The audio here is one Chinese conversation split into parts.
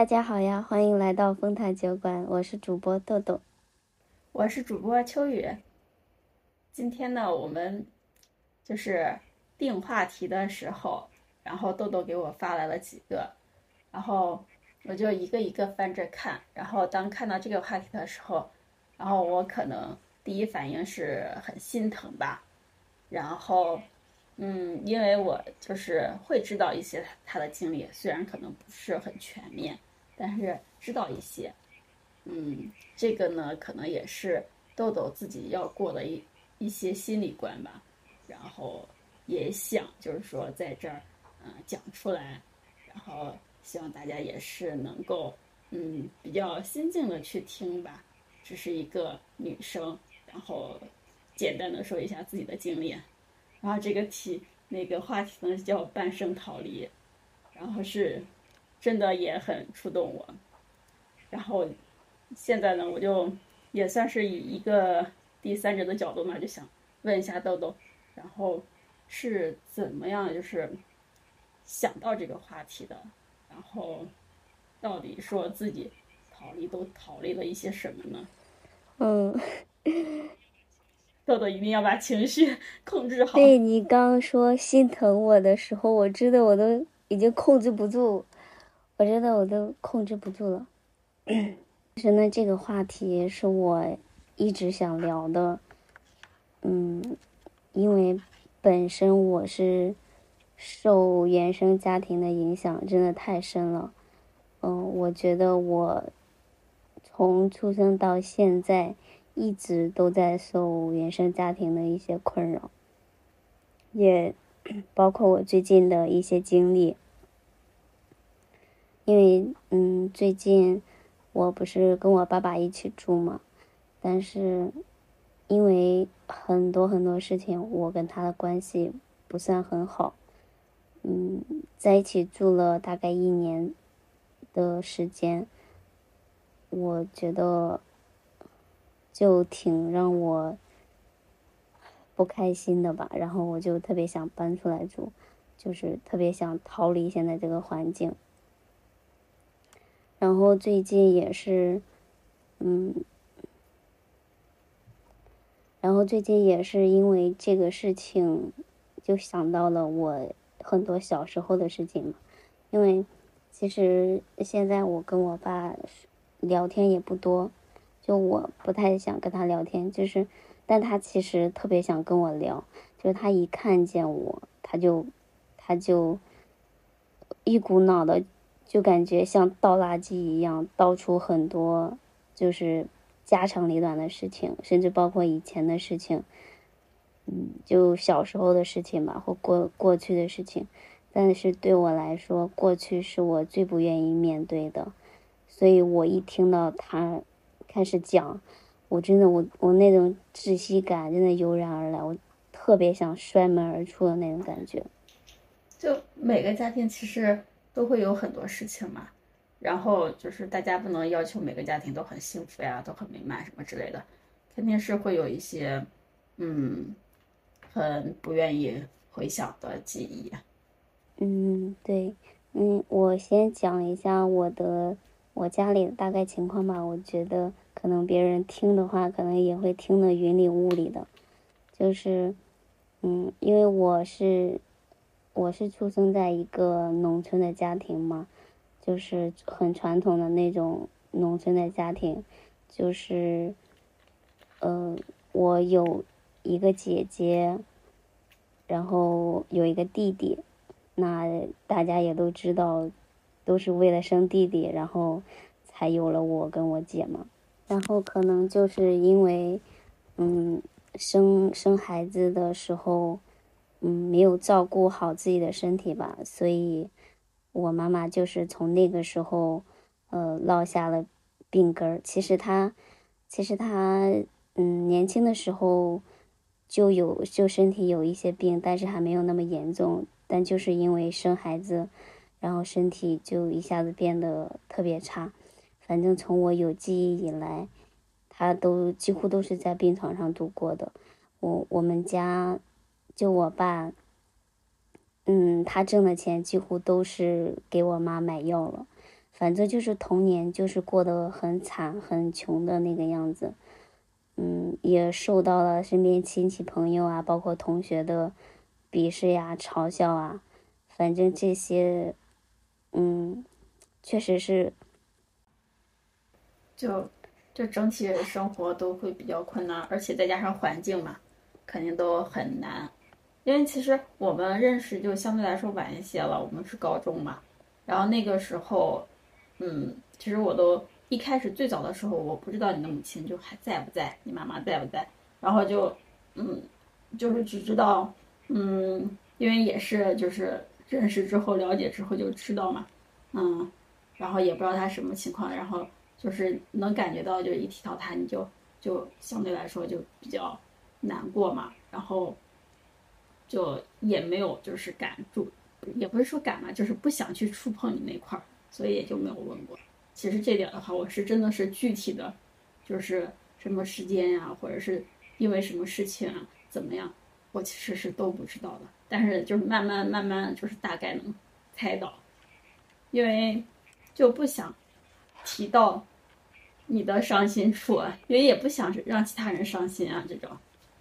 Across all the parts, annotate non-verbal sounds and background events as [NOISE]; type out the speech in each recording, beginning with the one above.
大家好呀，欢迎来到丰台酒馆，我是主播豆豆，我是主播秋雨。今天呢，我们就是定话题的时候，然后豆豆给我发来了几个，然后我就一个一个翻着看，然后当看到这个话题的时候，然后我可能第一反应是很心疼吧，然后。嗯，因为我就是会知道一些他的经历，虽然可能不是很全面，但是知道一些。嗯，这个呢，可能也是豆豆自己要过的一一些心理关吧。然后也想就是说在这儿，嗯，讲出来，然后希望大家也是能够，嗯，比较心静的去听吧。只是一个女生，然后简单的说一下自己的经历。然后这个题那个话题呢叫半生逃离，然后是，真的也很触动我。然后，现在呢，我就也算是以一个第三者的角度嘛，就想问一下豆豆，然后是怎么样就是想到这个话题的？然后到底说自己逃离都逃离了一些什么呢？嗯。豆豆一定要把情绪 [LAUGHS] 控制好。对你刚说心疼我的时候，我真的我都已经控制不住，我真的我都控制不住了。[CLEARS THROAT] 其实呢，这个话题是我一直想聊的。嗯，因为本身我是受原生家庭的影响，真的太深了。嗯，我觉得我从出生到现在。一直都在受原生家庭的一些困扰，也 [CLEARS THROAT] 包括我最近的一些经历。因为，嗯，最近我不是跟我爸爸一起住嘛，但是因为很多很多事情，我跟他的关系不算很好。嗯，在一起住了大概一年的时间，我觉得。就挺让我不开心的吧，然后我就特别想搬出来住，就是特别想逃离现在这个环境。然后最近也是，嗯，然后最近也是因为这个事情，就想到了我很多小时候的事情嘛。因为其实现在我跟我爸聊天也不多。就我不太想跟他聊天，就是，但他其实特别想跟我聊。就是他一看见我，他就，他就，一股脑的，就感觉像倒垃圾一样，倒出很多，就是家长里短的事情，甚至包括以前的事情，嗯，就小时候的事情吧，或过过去的事情。但是对我来说，过去是我最不愿意面对的，所以我一听到他。开始讲，我真的我我那种窒息感真的油然而来，我特别想摔门而出的那种感觉。就每个家庭其实都会有很多事情嘛，然后就是大家不能要求每个家庭都很幸福呀，都很美满什么之类的，肯定是会有一些嗯很不愿意回想的记忆。嗯，对，嗯，我先讲一下我的。我家里的大概情况吧，我觉得可能别人听的话，可能也会听得云里雾里的。就是，嗯，因为我是，我是出生在一个农村的家庭嘛，就是很传统的那种农村的家庭，就是，呃，我有一个姐姐，然后有一个弟弟，那大家也都知道。都是为了生弟弟，然后才有了我跟我姐嘛。然后可能就是因为，嗯，生生孩子的时候，嗯，没有照顾好自己的身体吧，所以我妈妈就是从那个时候，呃，落下了病根儿。其实她，其实她，嗯，年轻的时候就有就身体有一些病，但是还没有那么严重。但就是因为生孩子。然后身体就一下子变得特别差，反正从我有记忆以来，她都几乎都是在病床上度过的。我我们家就我爸，嗯，他挣的钱几乎都是给我妈买药了。反正就是童年就是过得很惨很穷的那个样子，嗯，也受到了身边亲戚朋友啊，包括同学的鄙视呀、嘲笑啊，反正这些，嗯，确实是，就就整体生活都会比较困难，而且再加上环境嘛，肯定都很难。因为其实我们认识就相对来说晚一些了，我们是高中嘛，然后那个时候，嗯，其实我都一开始最早的时候，我不知道你的母亲就还在不在，你妈妈在不在，然后就，嗯，就是只知道，嗯，因为也是就是认识之后了解之后就知道嘛，嗯，然后也不知道她什么情况，然后就是能感觉到，就一提到她，你就就相对来说就比较难过嘛，然后。就也没有，就是敢住，也不是说敢嘛，就是不想去触碰你那块儿，所以也就没有问过。其实这点的话，我是真的是具体的，就是什么时间呀，或者是因为什么事情啊，怎么样，我其实是都不知道的。但是就是慢慢慢慢，就是大概能猜到，因为就不想提到你的伤心处，因为也不想让其他人伤心啊，这种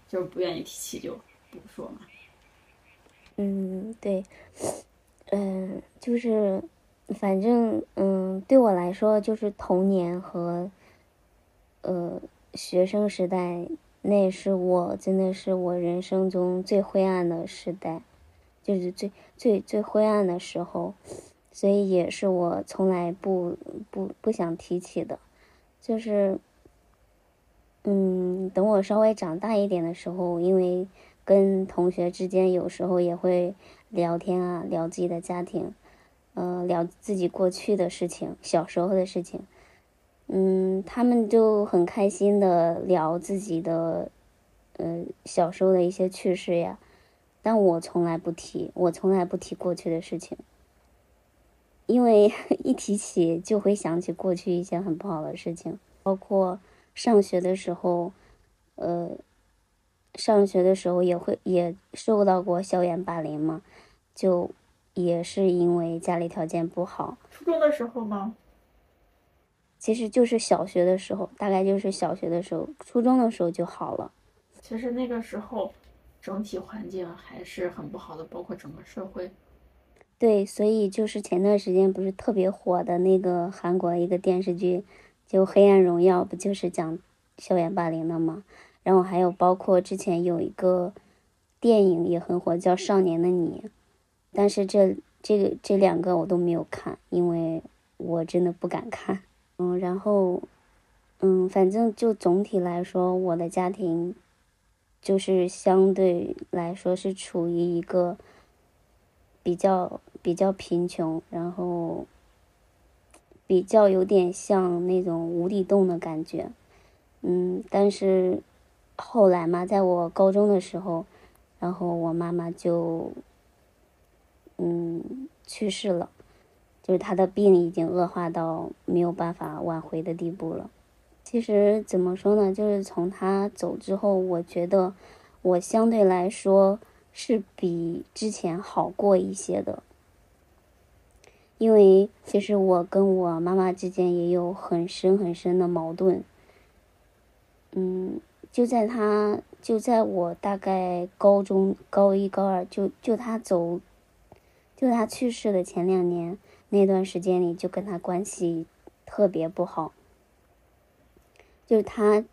就是不愿意提起就不说嘛。嗯，对，嗯，就是，反正，嗯，对我来说，就是童年和，呃，学生时代，那是我真的是我人生中最灰暗的时代，就是最最最灰暗的时候，所以也是我从来不不不想提起的，就是，嗯，等我稍微长大一点的时候，因为。跟同学之间有时候也会聊天啊，聊自己的家庭，呃，聊自己过去的事情，小时候的事情，嗯，他们就很开心的聊自己的，呃，小时候的一些趣事呀，但我从来不提，我从来不提过去的事情，因为 [LAUGHS] 一提起就会想起过去一些很不好的事情，包括上学的时候，呃。上学的时候也会也受到过校园霸凌嘛，就也是因为家里条件不好。初中的时候吗？其实就是小学的时候，大概就是小学的时候，初中的时候就好了。其实那个时候整体环境还是很不好的，包括整个社会。对，所以就是前段时间不是特别火的那个韩国一个电视剧，就《黑暗荣耀》，不就是讲校园霸凌的吗？然后还有包括之前有一个电影也很火，叫《少年的你》，但是这这个这两个我都没有看，因为我真的不敢看。嗯，然后嗯，反正就总体来说，我的家庭就是相对来说是处于一个比较比较贫穷，然后比较有点像那种无底洞的感觉。嗯，但是。后来嘛，在我高中的时候，然后我妈妈就，嗯，去世了，就是她的病已经恶化到没有办法挽回的地步了。其实怎么说呢，就是从她走之后，我觉得我相对来说是比之前好过一些的，因为其实我跟我妈妈之间也有很深很深的矛盾，嗯。就在他，就在我大概高中高一、高二，就就他走，就他去世的前两年那段时间里，就跟他关系特别不好。就是他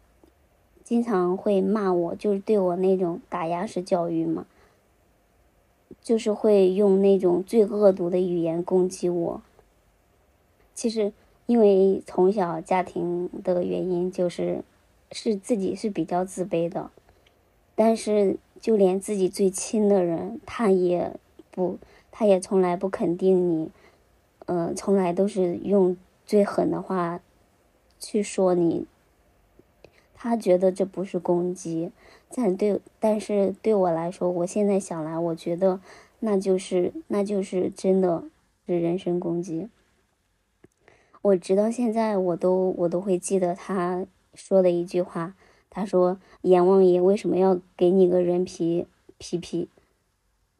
经常会骂我，就是对我那种打压式教育嘛，就是会用那种最恶毒的语言攻击我。其实因为从小家庭的原因，就是。是自己是比较自卑的，但是就连自己最亲的人，他也不，他也从来不肯定你，嗯，从来都是用最狠的话去说你。他觉得这不是攻击，但对，但是对我来说，我现在想来，我觉得那就是那就是真的是人身攻击。我直到现在，我都我都会记得他。说的一句话，他说：“阎王爷为什么要给你个人皮皮皮？”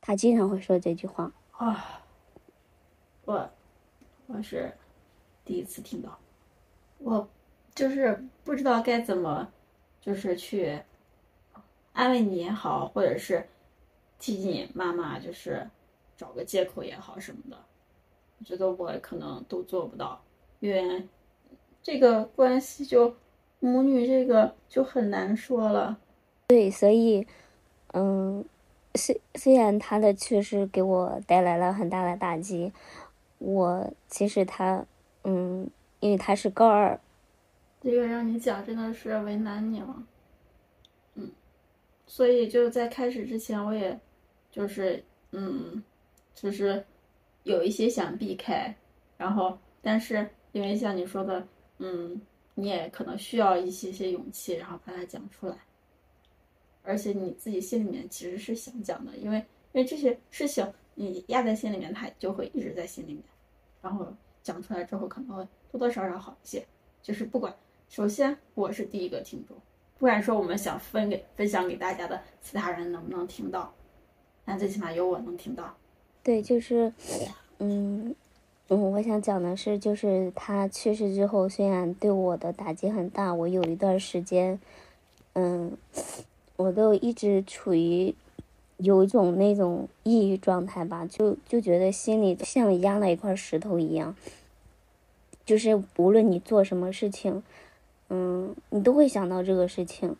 他经常会说这句话。啊，我我是第一次听到，我就是不知道该怎么，就是去安慰你也好，或者是替你妈妈就是找个借口也好什么的，我觉得我可能都做不到，因为这个关系就母女这个就很难说了。对，所以，嗯，虽虽然他的去世给我带来了很大的打击，我其实他，嗯，因为他是高二，这个让你讲真的是为难你了，嗯，所以就在开始之前，我也，就是嗯，就是有一些想避开，然后但是因为像你说的，嗯，你也可能需要一些些勇气，然后把它讲出来。而且你自己心里面其实是想讲的，因为因为这些事情你压在心里面，它就会一直在心里面，然后讲出来之后可能会多多少少好一些。就是不管，首先我是第一个听众，不管说我们想分给分享给大家的其他人能不能听到，但最起码有我能听到。对，就是，嗯嗯，我想讲的是，就是他去世之后，虽然对我的打击很大，我有一段时间，嗯。我都一直处于有一种那种抑郁状态吧，就就觉得心里像压了一块石头一样，就是无论你做什么事情，嗯，你都会想到这个事情，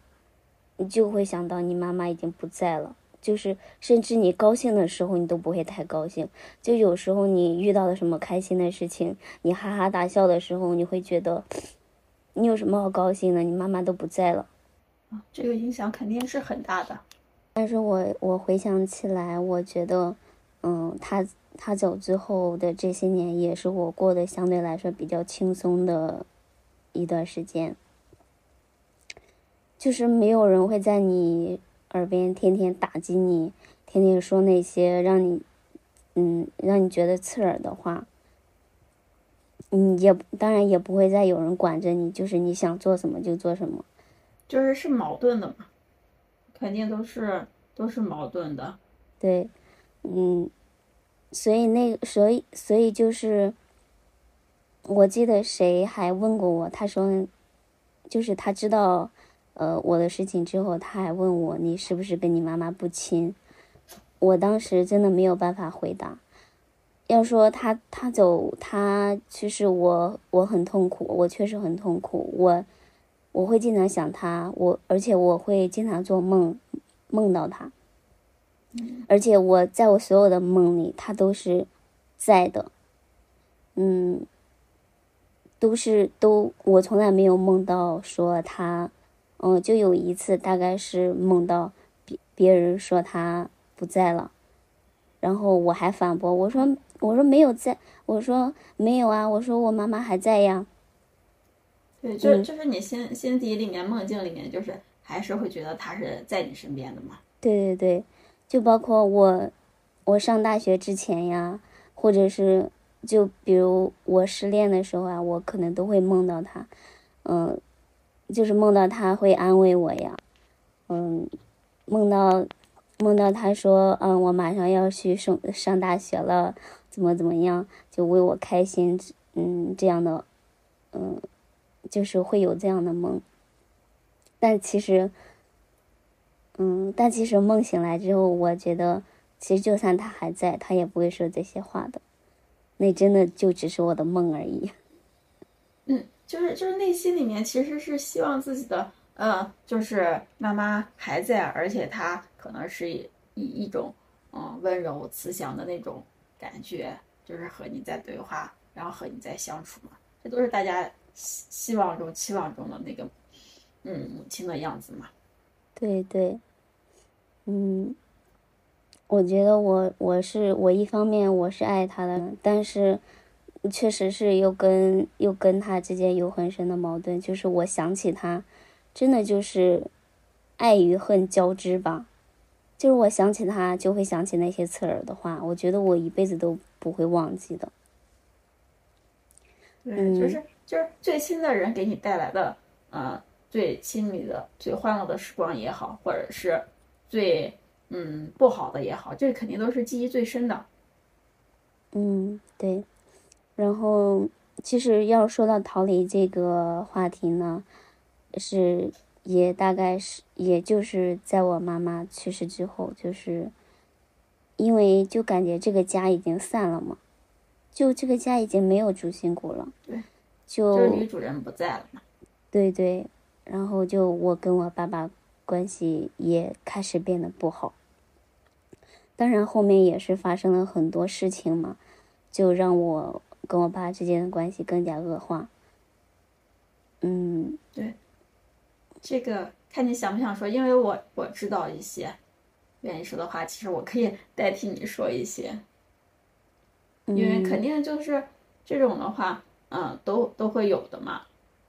你就会想到你妈妈已经不在了，就是甚至你高兴的时候你都不会太高兴，就有时候你遇到了什么开心的事情，你哈哈大笑的时候，你会觉得你有什么好高兴的？你妈妈都不在了。这个影响肯定是很大的，但是我我回想起来，我觉得，嗯，他他走之后的这些年，也是我过得相对来说比较轻松的一段时间，就是没有人会在你耳边天天打击你，天天说那些让你，嗯，让你觉得刺耳的话，嗯，也当然也不会再有人管着你，就是你想做什么就做什么。就是是矛盾的嘛，肯定都是都是矛盾的，对，嗯，所以那所以所以就是，我记得谁还问过我，他说，就是他知道，呃，我的事情之后，他还问我你是不是跟你妈妈不亲，我当时真的没有办法回答，要说他他走他其实我我很痛苦，我确实很痛苦，我。我会经常想他，我而且我会经常做梦，梦到他，而且我在我所有的梦里，他都是在的，嗯，都是都，我从来没有梦到说他，嗯，就有一次大概是梦到别别人说他不在了，然后我还反驳我说我说没有在，我说没有啊，我说我妈妈还在呀。对，就就是你心心底里面梦境里面，就是还是会觉得他是在你身边的嘛。对对对，就包括我，我上大学之前呀，或者是就比如我失恋的时候啊，我可能都会梦到他，嗯，就是梦到他会安慰我呀，嗯，梦到梦到他说，嗯，我马上要去上上大学了，怎么怎么样，就为我开心，嗯，这样的，嗯。就是会有这样的梦，但其实，嗯，但其实梦醒来之后，我觉得，其实就算他还在，他也不会说这些话的，那真的就只是我的梦而已。[LAUGHS] 嗯，就是就是内心里面其实是希望自己的，嗯，就是妈妈还在，而且她可能是以一种，嗯，温柔慈祥的那种感觉，就是和你在对话，然后和你在相处嘛，这都是大家。希希望中、期望中的那个，嗯，母亲的样子嘛。对对，嗯，我觉得我我是我一方面我是爱他的，但是确实是又跟又跟他之间有很深的矛盾，就是我想起他，真的就是爱与恨交织吧。就是我想起他，就会想起那些刺耳的话，我觉得我一辈子都不会忘记的。对，就是。就是最亲的人给你带来的，呃，最亲密的、最欢乐的时光也好，或者是最嗯不好的也好，这肯定都是记忆最深的。嗯，对。然后，其实要说到逃离这个话题呢，是也大概是，也就是在我妈妈去世之后，就是因为就感觉这个家已经散了嘛，就这个家已经没有主心骨了。对，就就是女主人不在了嘛。对对，然后就我跟我爸爸关系也开始变得不好。当然后面也是发生了很多事情嘛，就让我跟我爸之间的关系更加恶化。嗯，对，这个看你想不想说，因为我我知道一些，愿意说的话，其实我可以代替你说一些，因为肯定就是这种的话，嗯，都都会有的嘛。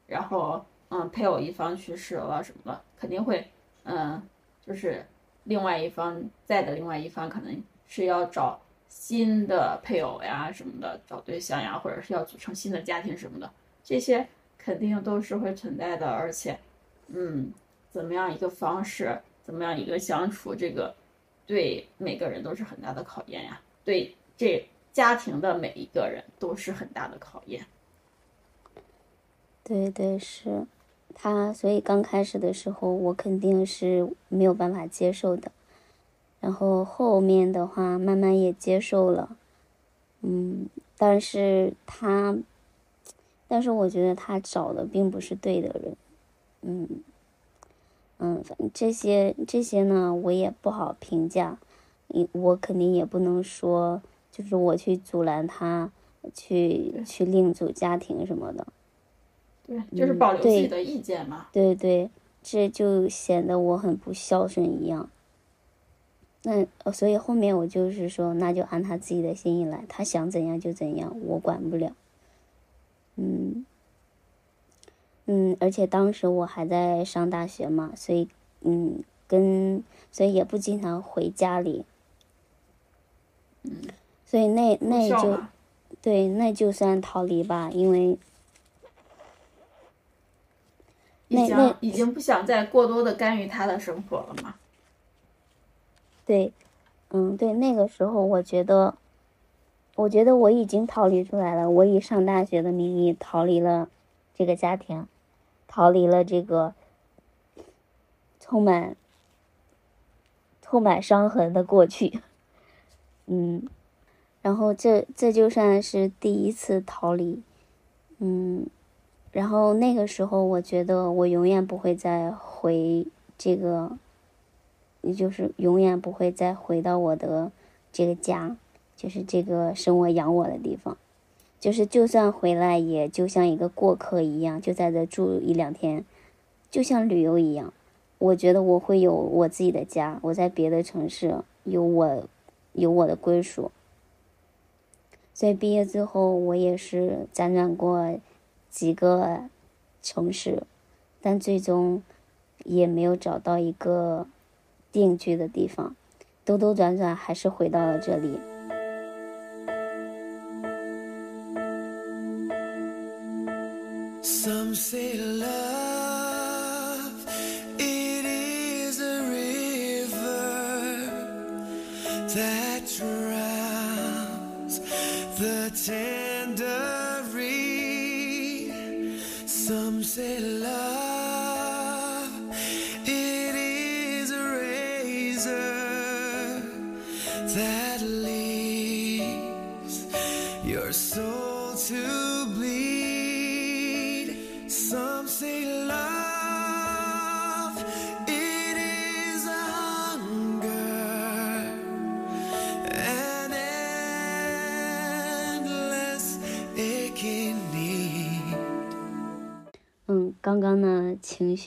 然后，嗯，配偶一方去世了什么的，肯定会，嗯，就是另外一方在的另外一方可能是要找新的配偶呀什么的，找对象呀，或者是要组成新的家庭什么的，这些肯定都是会存在的。而且，嗯，怎么样一个方式，怎么样一个相处，这个对每个人都是很大的考验呀，对这家庭的每一个人都是很大的考验。对对是，他所以刚开始的时候我肯定是没有办法接受的，然后后面的话慢慢也接受了，嗯，但是他，但是我觉得他找的并不是对的人，嗯，嗯，反正这些这些呢我也不好评价，你我肯定也不能说就是我去阻拦他去去另组家庭什么的。对，就是保留自己的意见嘛。对对，这就显得我很不孝顺一样。那所以后面我就是说，那就按他自己的心意来，他想怎样就怎样，我管不了。嗯嗯，而且当时我还在上大学嘛，所以嗯，跟所以也不经常回家里。嗯。所以那那就对，那就算逃离吧，因为。已经已经不想再过多的干预他的生活了吗？对，嗯，对，那个时候我觉得，我觉得我已经逃离出来了。我以上大学的名义逃离了这个家庭，逃离了这个充满充满伤痕的过去。[LAUGHS] 嗯，然后这这就算是第一次逃离，嗯。然后那个时候，我觉得我永远不会再回这个，也就是永远不会再回到我的这个家，就是这个生我养我的地方，就是就算回来，也就像一个过客一样，就在这住一两天，就像旅游一样。我觉得我会有我自己的家，我在别的城市有我有我的归属。所以毕业之后，我也是辗转过。几个城市，但最终也没有找到一个定居的地方，兜兜转转还是回到了这里。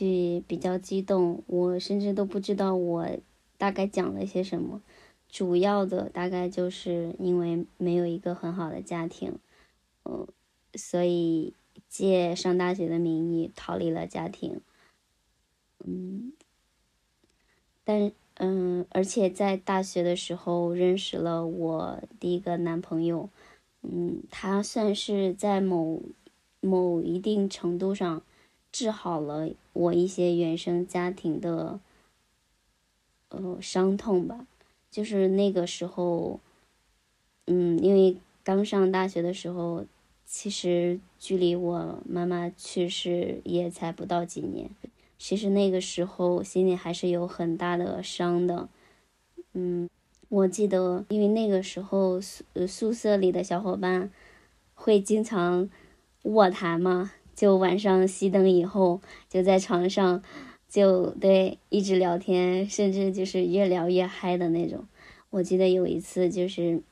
绪比较激动，我甚至都不知道我大概讲了些什么。主要的大概就是因为没有一个很好的家庭，嗯，所以借上大学的名义逃离了家庭，嗯，但嗯，而且在大学的时候认识了我第一个男朋友，嗯，他算是在某某一定程度上。治好了我一些原生家庭的，呃，伤痛吧。就是那个时候，嗯，因为刚上大学的时候，其实距离我妈妈去世也才不到几年，其实那个时候心里还是有很大的伤的。嗯，我记得，因为那个时候宿宿舍里的小伙伴会经常卧谈嘛，就晚上熄灯以后就在床上就对一直聊天，甚至就是越聊越嗨的那种。我记得有一次就是。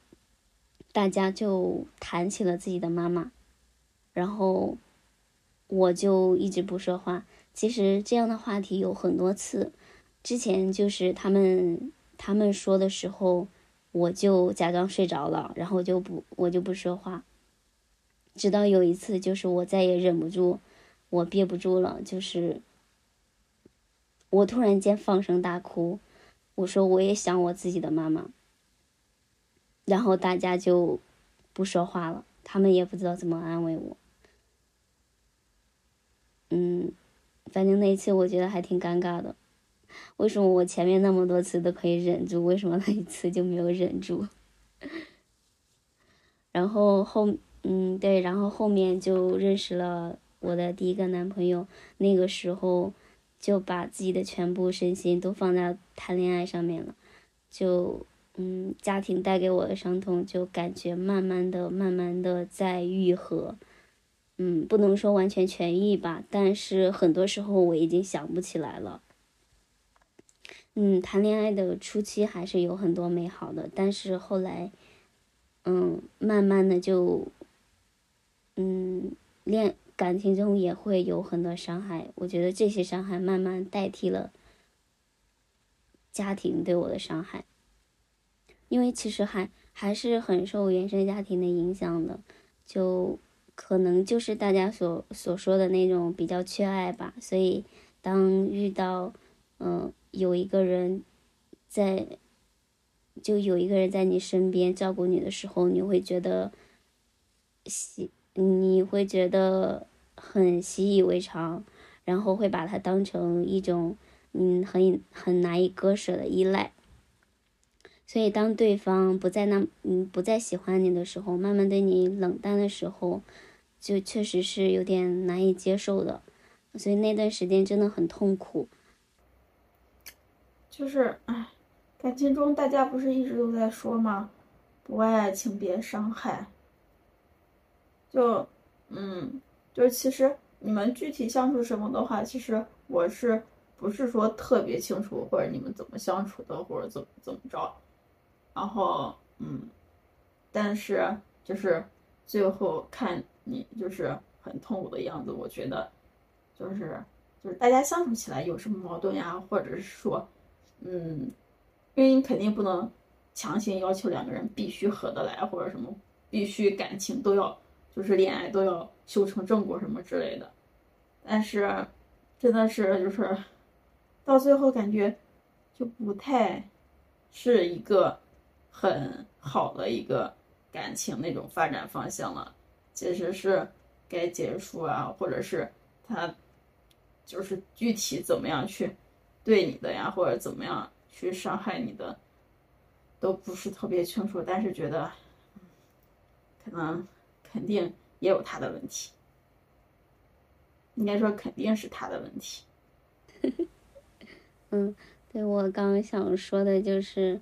大家就谈起了自己的妈妈，然后我就一直不说话。其实这样的话题有很多次，之前就是他们他们说的时候，我就假装睡着了，然后就不我就不说话。直到有一次，就是我再也忍不住，我憋不住了，就是我突然间放声大哭，我说我也想我自己的妈妈。然后大家就不说话了，他们也不知道怎么安慰我。嗯，反正那一次我觉得还挺尴尬的。为什么我前面那么多次都可以忍住，为什么那一次就没有忍住？[LAUGHS] 然后后嗯对，然后后面就认识了我的第一个男朋友，那个时候就把自己的全部身心都放在谈恋爱上面了，就。嗯，家庭带给我的伤痛，就感觉慢慢的、慢慢的在愈合。嗯，不能说完全痊愈吧，但是很多时候我已经想不起来了。嗯，谈恋爱的初期还是有很多美好的，但是后来，嗯，慢慢的就，嗯，恋感情中也会有很多伤害。我觉得这些伤害慢慢代替了家庭对我的伤害。因为其实还还是很受原生家庭的影响的，就可能就是大家所所说的那种比较缺爱吧。所以当遇到，嗯，有一个人在，就有一个人在你身边照顾你的时候，你会觉得习，你会觉得很习以为常，然后会把它当成一种嗯很很难以割舍的依赖。所以，当对方不再那嗯不再喜欢你的时候，慢慢对你冷淡的时候，就确实是有点难以接受的。所以那段时间真的很痛苦。就是唉，感情中大家不是一直都在说吗？不爱请别伤害。就嗯，就是其实你们具体相处什么的话，其实我是不是说特别清楚，或者你们怎么相处的，或者怎么怎么着。然后，嗯，但是就是最后看你就是很痛苦的样子，我觉得就是就是大家相处起来有什么矛盾呀，或者是说，嗯，因为你肯定不能强行要求两个人必须合得来，或者什么必须感情都要就是恋爱都要修成正果什么之类的。但是真的是就是到最后感觉就不太是一个。很好的一个感情那种发展方向了，其实是该结束啊，或者是他就是具体怎么样去对你的呀，或者怎么样去伤害你的，都不是特别清楚。但是觉得可能肯定也有他的问题，应该说肯定是他的问题。[LAUGHS] 嗯，对我刚想说的就是，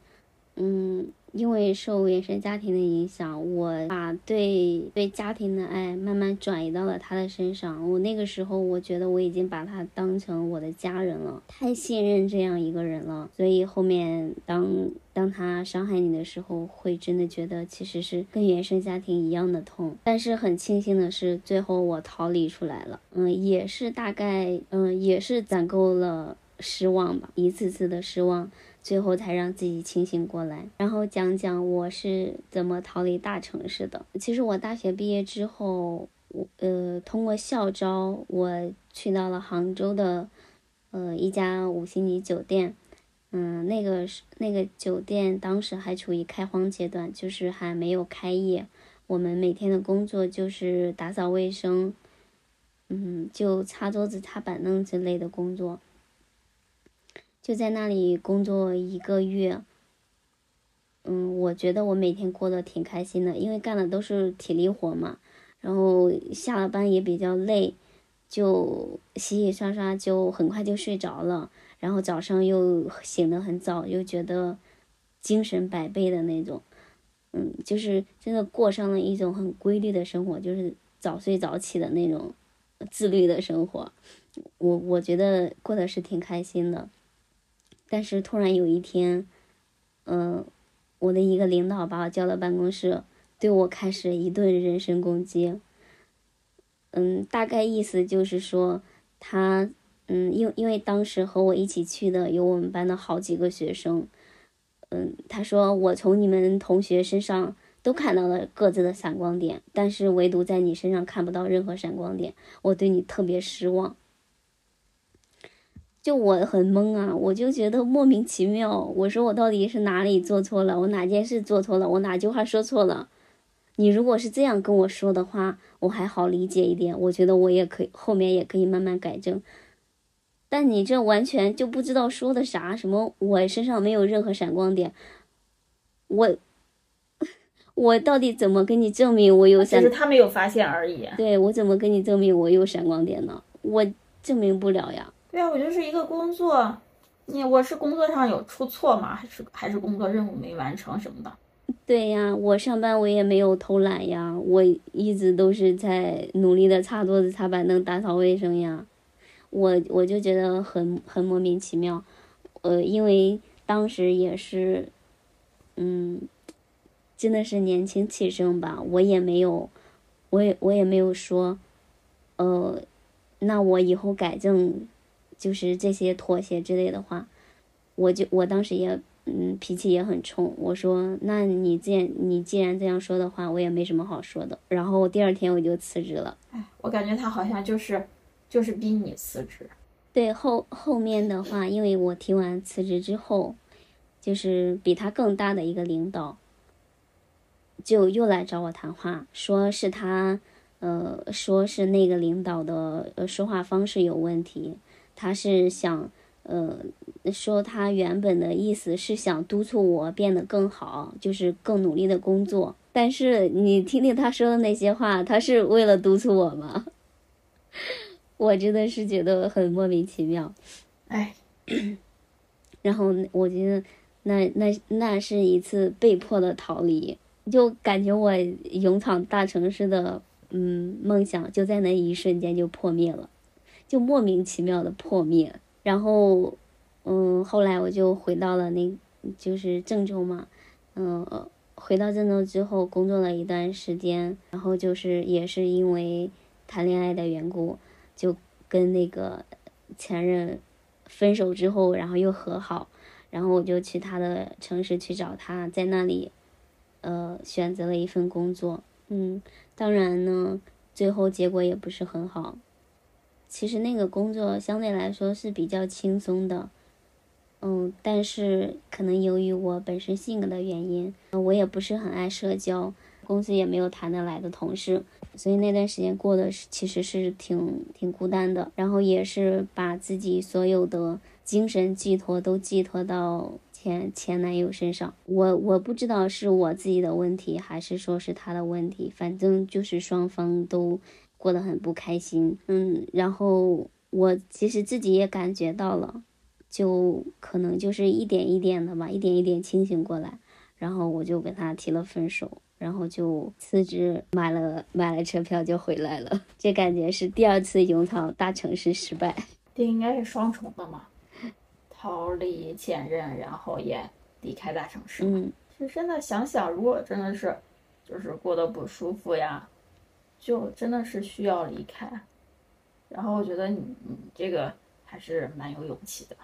嗯。因为受原生家庭的影响，我把对对家庭的爱慢慢转移到了他的身上。我那个时候，我觉得我已经把他当成我的家人了，太信任这样一个人了。所以后面当当他伤害你的时候，会真的觉得其实是跟原生家庭一样的痛。但是很庆幸的是，最后我逃离出来了。嗯，也是大概嗯，也是攒够了失望吧，一次次的失望。最后才让自己清醒过来，然后讲讲我是怎么逃离大城市的。其实我大学毕业之后，我呃通过校招，我去到了杭州的呃一家五星级酒店。嗯，那个是那个酒店当时还处于开荒阶段，就是还没有开业。我们每天的工作就是打扫卫生，嗯，就擦桌子、擦板凳之类的工作。就在那里工作一个月，嗯，我觉得我每天过得挺开心的，因为干的都是体力活嘛。然后下了班也比较累，就洗洗刷刷就很快就睡着了，然后早上又醒得很早，又觉得精神百倍的那种，嗯，就是真的过上了一种很规律的生活，就是早睡早起的那种自律的生活，我我觉得过得是挺开心的，但是突然有一天，嗯，我的一个领导把我叫到办公室。对我开始一顿人身攻击，嗯，大概意思就是说，他，嗯，因因为当时和我一起去的有我们班的好几个学生，嗯，他说我从你们同学身上都看到了各自的闪光点，但是唯独在你身上看不到任何闪光点，我对你特别失望。就我很懵啊，我就觉得莫名其妙，我说我到底是哪里做错了？我哪件事做错了？我哪句话说错了？你如果是这样跟我说的话，我还好理解一点，我觉得我也可以后面也可以慢慢改正。但你这完全就不知道说的啥，什么我身上没有任何闪光点，我 [LAUGHS] 我到底怎么跟你证明我有闪？只是他没有发现而已。对我怎么跟你证明我有闪光点呢？我证明不了呀。对啊，我就是一个工作，你我是工作上有出错吗？还是还是工作任务没完成什么的？对呀，我上班我也没有偷懒呀，我一直都是在努力的擦桌子、擦板凳、打扫卫生呀。我我就觉得很很莫名其妙，呃，因为当时也是，嗯，真的是年轻气盛吧，我也没有，我也我也没有说，呃，那我以后改正，就是这些妥协之类的话，我就我当时也。嗯，脾气也很冲。我说，那你既然你既然这样说的话，我也没什么好说的。然后第二天我就辞职了。哎，我感觉他好像就是，就是逼你辞职。对后后面的话，因为我提完辞职之后，就是比他更大的一个领导，就又来找我谈话，说是他，呃，说是那个领导的呃说话方式有问题，他是想。呃，说他原本的意思是想督促我变得更好，就是更努力的工作。但是你听听他说的那些话，他是为了督促我吗？[LAUGHS] 我真的是觉得很莫名其妙。哎，[CLEARS THROAT] 然后我觉得那那那是一次被迫的逃离，就感觉我勇闯大城市的嗯梦想就在那一瞬间就破灭了，就莫名其妙的破灭。然后，嗯，后来我就回到了那，就是郑州嘛，嗯，回到郑州之后工作了一段时间，然后就是也是因为谈恋爱的缘故，就跟那个前任分手之后，然后又和好，然后我就去他的城市去找他，在那里，呃，选择了一份工作，嗯，当然呢，最后结果也不是很好。其实那个工作相对来说是比较轻松的，嗯，但是可能由于我本身性格的原因，我也不是很爱社交，公司也没有谈得来的同事，所以那段时间过的其实是挺挺孤单的。然后也是把自己所有的精神寄托都寄托到前前男友身上。我我不知道是我自己的问题还是说是他的问题，反正就是双方都。过得很不开心，嗯，然后我其实自己也感觉到了，就可能就是一点一点的吧，一点一点清醒过来，然后我就跟他提了分手，然后就辞职，买了买了车票就回来了。[LAUGHS] 这感觉是第二次勇闯大城市失败，[LAUGHS] 这应该是双重的嘛，逃离前任，然后也离开大城市。嗯，其实真的想想，如果真的是就是过得不舒服呀。就真的是需要离开，然后我觉得你你这个还是蛮有勇气的，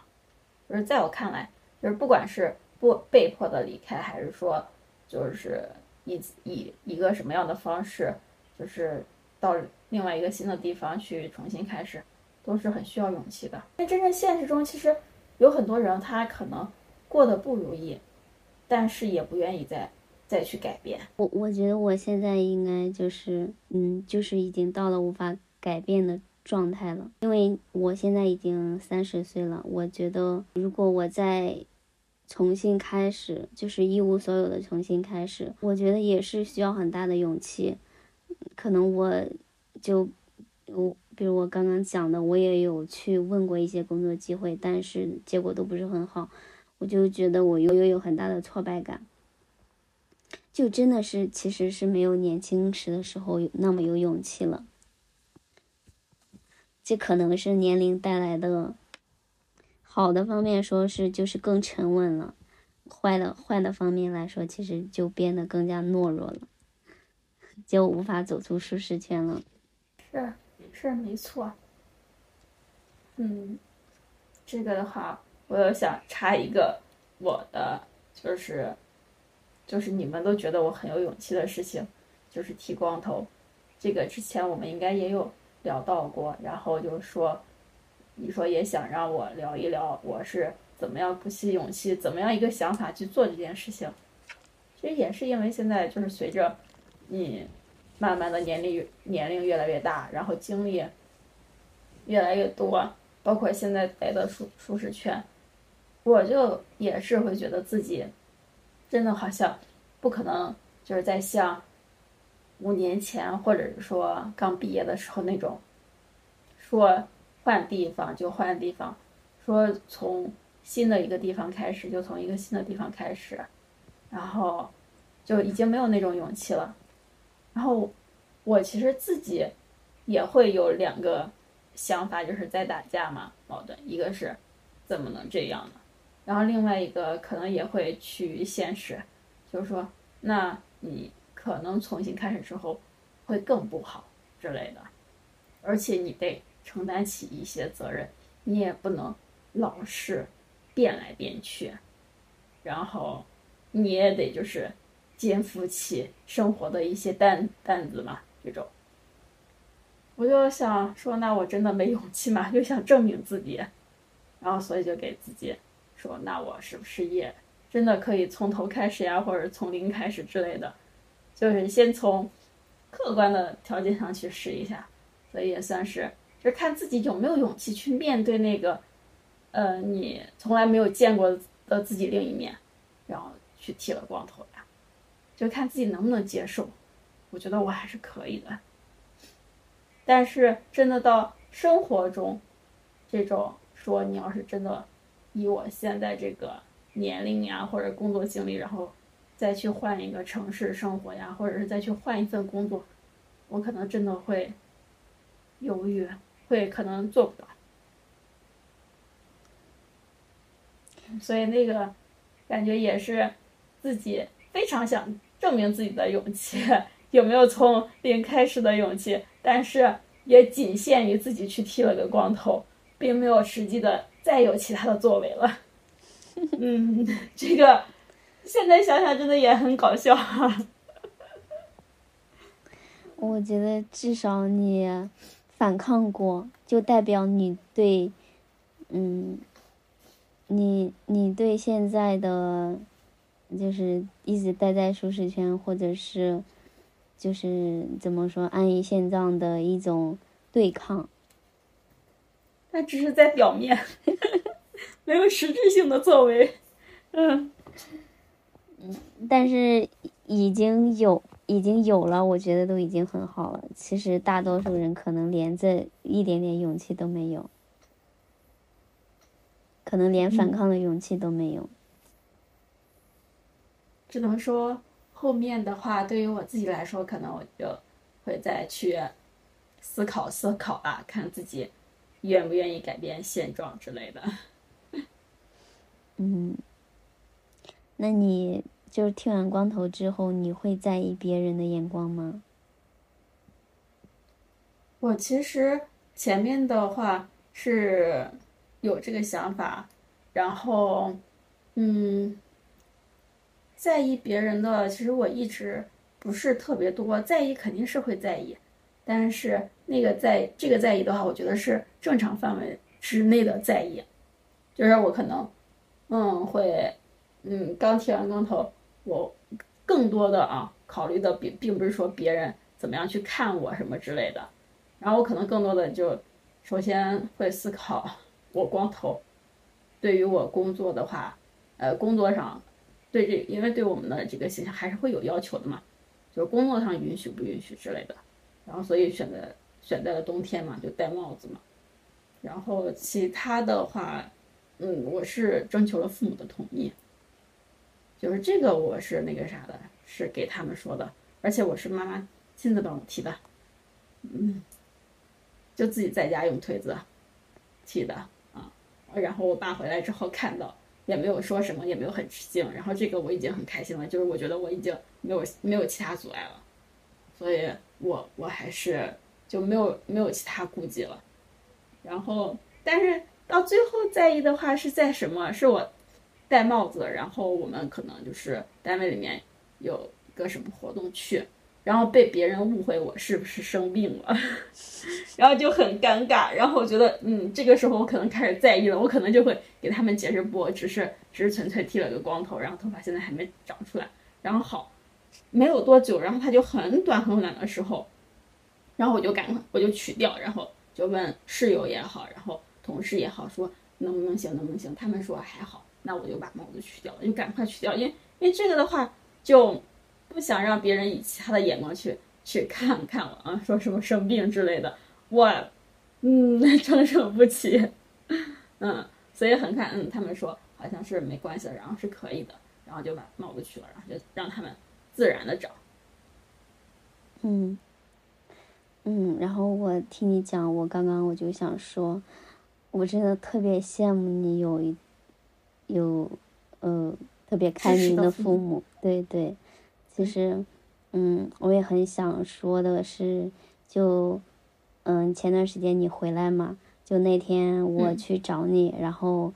就是在我看来，就是不管是不被迫的离开，还是说就是以以一个什么样的方式，就是到另外一个新的地方去重新开始，都是很需要勇气的。但真正现实中，其实有很多人他可能过得不如意，但是也不愿意再。再去改变我，我觉得我现在应该就是，嗯，就是已经到了无法改变的状态了。因为我现在已经三十岁了，我觉得如果我再重新开始，就是一无所有的重新开始，我觉得也是需要很大的勇气。可能我就我比如我刚刚讲的，我也有去问过一些工作机会，但是结果都不是很好，我就觉得我又又有很大的挫败感，就真的是其实是没有年轻时的时候那么有勇气了。这可能是年龄带来的，好的方面说是就是更沉稳了，坏的坏的方面来说，其实就变得更加懦弱了。就无法走出舒适圈了。是是没错。嗯，这个的话，我又想插一个我的，就是就是你们都觉得我很有勇气的事情，就是剃光头。这个之前我们应该也有聊到过，然后就是说，你说也想让我聊一聊我是怎么样鼓起勇气，怎么样一个想法去做这件事情。其实也是因为现在就是随着。你慢慢的年龄年龄越来越大，然后经历越来越多，包括现在待的舒舒适圈，我就也是会觉得自己真的好像不可能，就是在像五年前或者是说刚毕业的时候那种，说换地方就换地方，说从新的一个地方开始就从一个新的地方开始，然后就已经没有那种勇气了。然后，我其实自己也会有两个想法，就是在打架嘛，矛盾。一个是怎么能这样呢？然后另外一个可能也会趋于现实，就是说，那你可能重新开始之后会更不好之类的，而且你得承担起一些责任，你也不能老是变来变去，然后你也得就是。肩负起生活的一些担担子嘛，这种，我就想说，那我真的没勇气嘛，就想证明自己，然后所以就给自己说，那我是不是也真的可以从头开始呀，或者从零开始之类的，就是先从客观的条件上去试一下，所以也算是，就看自己有没有勇气去面对那个，呃，你从来没有见过的自己另一面，然后去剃了光头。就看自己能不能接受，我觉得我还是可以的。但是真的到生活中，这种说你要是真的以我现在这个年龄呀，或者工作经历，然后再去换一个城市生活呀，或者是再去换一份工作，我可能真的会犹豫，会可能做不到。所以那个感觉也是自己非常想。证明自己的勇气，[LAUGHS] 有没有从零开始的勇气？但是也仅限于自己去剃了个光头，并没有实际的再有其他的作为了。[LAUGHS] 嗯，这个现在想想真的也很搞笑哈。我觉得至少你反抗过，就代表你对，嗯，你你对现在的。就是一直待在舒适圈，或者是，就是怎么说安于现状的一种对抗。那只是在表面，[LAUGHS] 没有实质性的作为。嗯，嗯，但是已经有已经有了，我觉得都已经很好了。其实大多数人可能连这一点点勇气都没有，可能连反抗的勇气都没有。只能说后面的话，对于我自己来说，可能我就会再去思考思考啊，看自己愿不愿意改变现状之类的。嗯，那你就是剃完光头之后，你会在意别人的眼光吗？我其实前面的话是有这个想法，然后，嗯。在意别人的，其实我一直不是特别多。在意肯定是会在意，但是那个在这个在意的话，我觉得是正常范围之内的在意。就是我可能，嗯，会，嗯，刚剃完光头，我更多的啊考虑的并并不是说别人怎么样去看我什么之类的，然后我可能更多的就，首先会思考我光头，对于我工作的话，呃，工作上。对这，因为对我们的这个形象还是会有要求的嘛，就是工作上允许不允许之类的。然后所以选择选在了冬天嘛，就戴帽子嘛。然后其他的话，嗯，我是征求了父母的同意，就是这个我是那个啥的，是给他们说的，而且我是妈妈亲自帮我剃的，嗯，就自己在家用推子剃的啊。然后我爸回来之后看到，也没有说什么，也没有很吃惊。然后这个我已经很开心了，就是我觉得我已经没有没有其他阻碍了，所以我我还是就没有没有其他顾忌了。然后，但是到最后在意的话是在什么？是我戴帽子，然后我们可能就是单位里面有个什么活动去，然后被别人误会我是不是生病了，[LAUGHS] 然后就很尴尬。然后我觉得，嗯，这个时候我可能开始在意了，我可能就会给他们解释，不，只是只是纯粹剃了个光头，然后头发现在还没长出来。然后好，没有多久，然后它就很短很短的时候，然后我就赶快我就取掉，然后。就问室友也好，然后同事也好，说能不能行，能不能行？他们说还好，那我就把帽子取掉了，就赶快取掉，因为因为这个的话，就不想让别人以其他的眼光去去看看我啊，说什么生病之类的，我嗯承受不起，[LAUGHS] 嗯，所以很看，嗯，他们说好像是没关系的，然后是可以的，然后就把帽子取了，然后就让他们自然的长，嗯。嗯，然后我听你讲，我刚刚我就想说，我真的特别羡慕你有一有呃特别开明的父母，对对。其实，嗯，我也很想说的是，就嗯前段时间你回来嘛，就那天我去找你，然后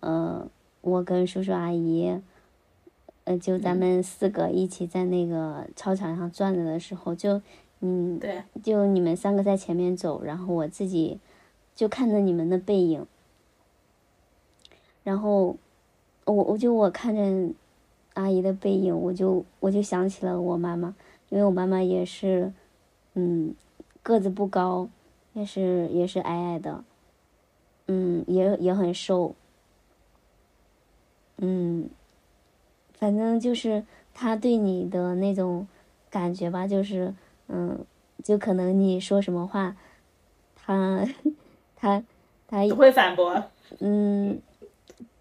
呃我跟叔叔阿姨，呃就咱们四个一起在那个操场上转着的时候就。嗯，对，就你们三个在前面走，然后我自己就看着你们的背影，然后我我就我看着阿姨的背影，我就我就想起了我妈妈，因为我妈妈也是，嗯，个子不高，也是也是矮矮的，嗯，也也很瘦，嗯，反正就是她对你的那种感觉吧，就是。嗯，就可能你说什么话，他，他，他不会反驳。嗯，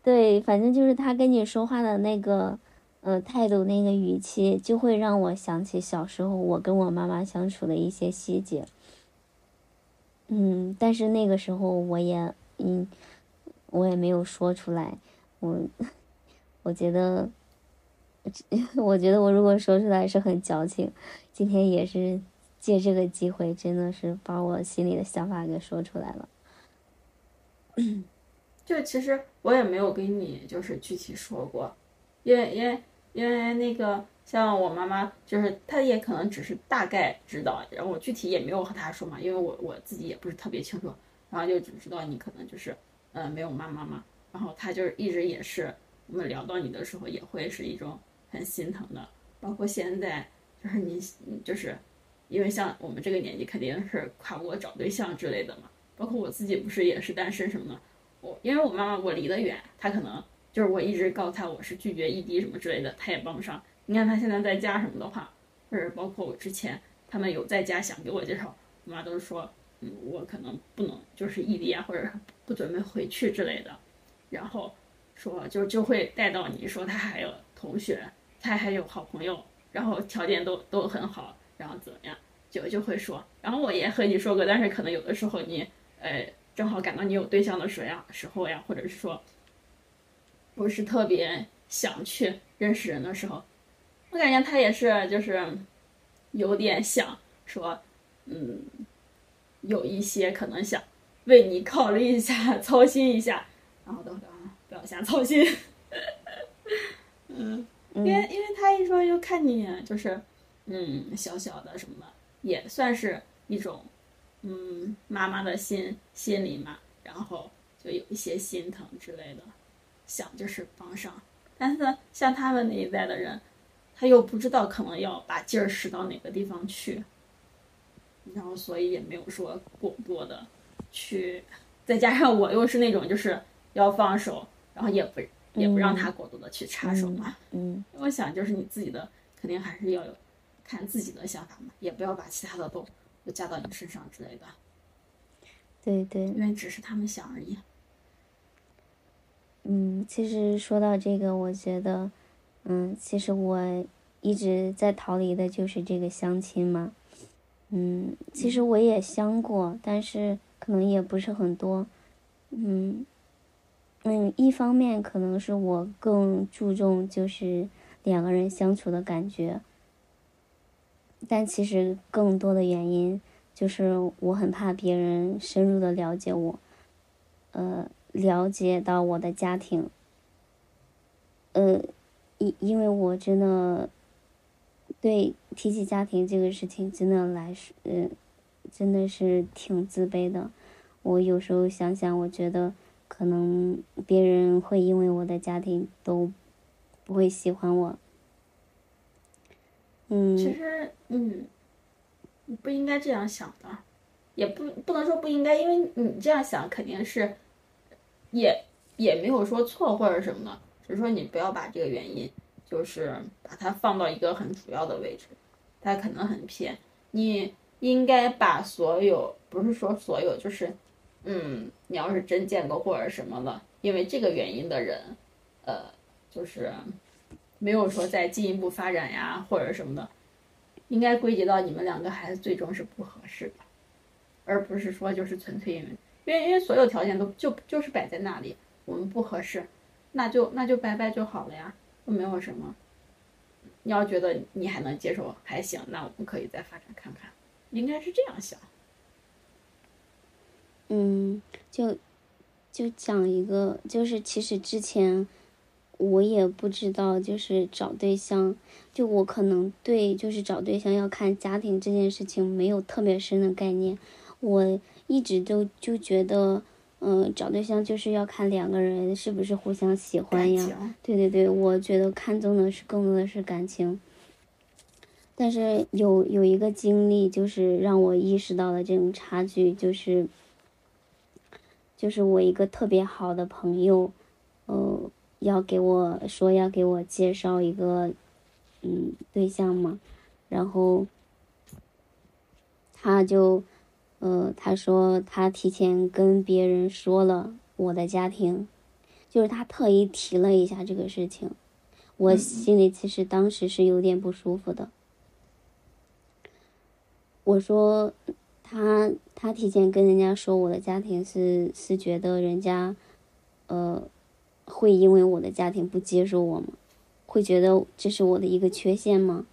对，反正就是他跟你说话的那个，呃，态度那个语气，就会让我想起小时候我跟我妈妈相处的一些细节。嗯，但是那个时候我也，嗯，我也没有说出来。我，[LAUGHS] 我觉得，[LAUGHS] 我觉得我如果说出来是很矫情。今天也是借这个机会，真的是把我心里的想法给说出来了。就其实我也没有跟你就是具体说过，因为因为因为那个像我妈妈，就是她也可能只是大概知道，然后我具体也没有和她说嘛，因为我我自己也不是特别清楚，然后就只知道你可能就是嗯没有妈妈嘛，然后她就是一直也是我们聊到你的时候也会是一种很心疼的，包括现在。就是你，就是，因为像我们这个年纪，肯定是跨不过找对象之类的嘛。包括我自己，不是也是单身什么的。我因为我妈妈我离得远，她可能就是我一直告诉她我是拒绝异地什么之类的，她也帮不上。你看她现在在家什么的话，或者包括我之前他们有在家想给我介绍，我妈都是说，嗯，我可能不能就是异地啊，或者不准备回去之类的。然后说就就会带到你说他还有同学，他还有好朋友。然后条件都都很好，然后怎么样，就就会说。然后我也和你说过，但是可能有的时候你，呃，正好赶到你有对象的时呀，时候呀，或者是说，不是特别想去认识人的时候，我感觉他也是就是有点想说，嗯，有一些可能想为你考虑一下，[LAUGHS] 操心一下。然后等等，不要瞎操心。[LAUGHS] 嗯。因为因为他一说就看你就是，嗯，小小的什么，也算是一种，嗯，妈妈的心心里嘛，然后就有一些心疼之类的，想就是帮上。但是像他们那一代的人，他又不知道可能要把劲儿使到哪个地方去，然后所以也没有说过多的去，再加上我又是那种就是要放手，然后也不。也不让他过多的去插手嘛。嗯，我想就是你自己的，肯定还是要有看自己的想法嘛，也不要把其他的都都加到你身上之类的。对对，因为只是他们想而已。嗯，其实说到这个，我觉得，嗯，其实我一直在逃离的就是这个相亲嘛。嗯，其实我也相过，但是可能也不是很多。嗯，嗯，一方面可能是我更注重就是两个人相处的感觉，但其实更多的原因就是我很怕别人深入的了解我，呃，了解到我的家庭，呃，因因为我真的。对，提起家庭这个事情，真的来说，嗯，真的是挺自卑的。我有时候想想，我觉得可能别人会因为我的家庭都不会喜欢我。嗯。其实，嗯，不应该这样想的，也不不能说不应该，因为你这样想肯定是，也也没有说错或者什么的，只是说你不要把这个原因。就是把它放到一个很主要的位置，它可能很偏。你应该把所有，不是说所有，就是，嗯，你要是真见过或者什么的，因为这个原因的人，呃，就是没有说再进一步发展呀或者什么的，应该归结到你们两个孩子最终是不合适的，而不是说就是纯粹因为，因为因为所有条件都就就是摆在那里，我们不合适，那就那就拜拜就好了呀。都没有什么，你要觉得你还能接受还行，那我们可以再发展看看，应该是这样想。嗯，就就讲一个，就是其实之前我也不知道，就是找对象，就我可能对就是找对象要看家庭这件事情没有特别深的概念，我一直都就觉得。嗯，找对象就是要看两个人是不是互相喜欢呀。对对对，我觉得看重的是更多的是感情。但是有有一个经历，就是让我意识到了这种差距，就是就是我一个特别好的朋友，呃，要给我说要给我介绍一个嗯对象嘛，然后他就。呃，他说他提前跟别人说了我的家庭，就是他特意提了一下这个事情，我心里其实当时是有点不舒服的。我说他他提前跟人家说我的家庭是是觉得人家，呃，会因为我的家庭不接受我吗？会觉得这是我的一个缺陷吗？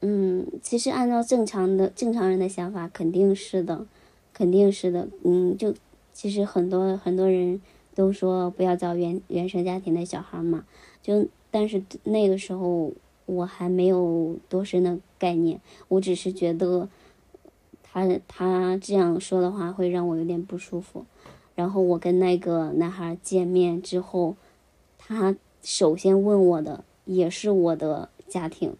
嗯，其实按照正常的正常人的想法，肯定是的，肯定是的。嗯，就其实很多很多人都说不要找原原生家庭的小孩嘛。就但是那个时候我还没有多深的概念，我只是觉得他他这样说的话会让我有点不舒服。然后我跟那个男孩见面之后，他首先问我的也是我的家庭。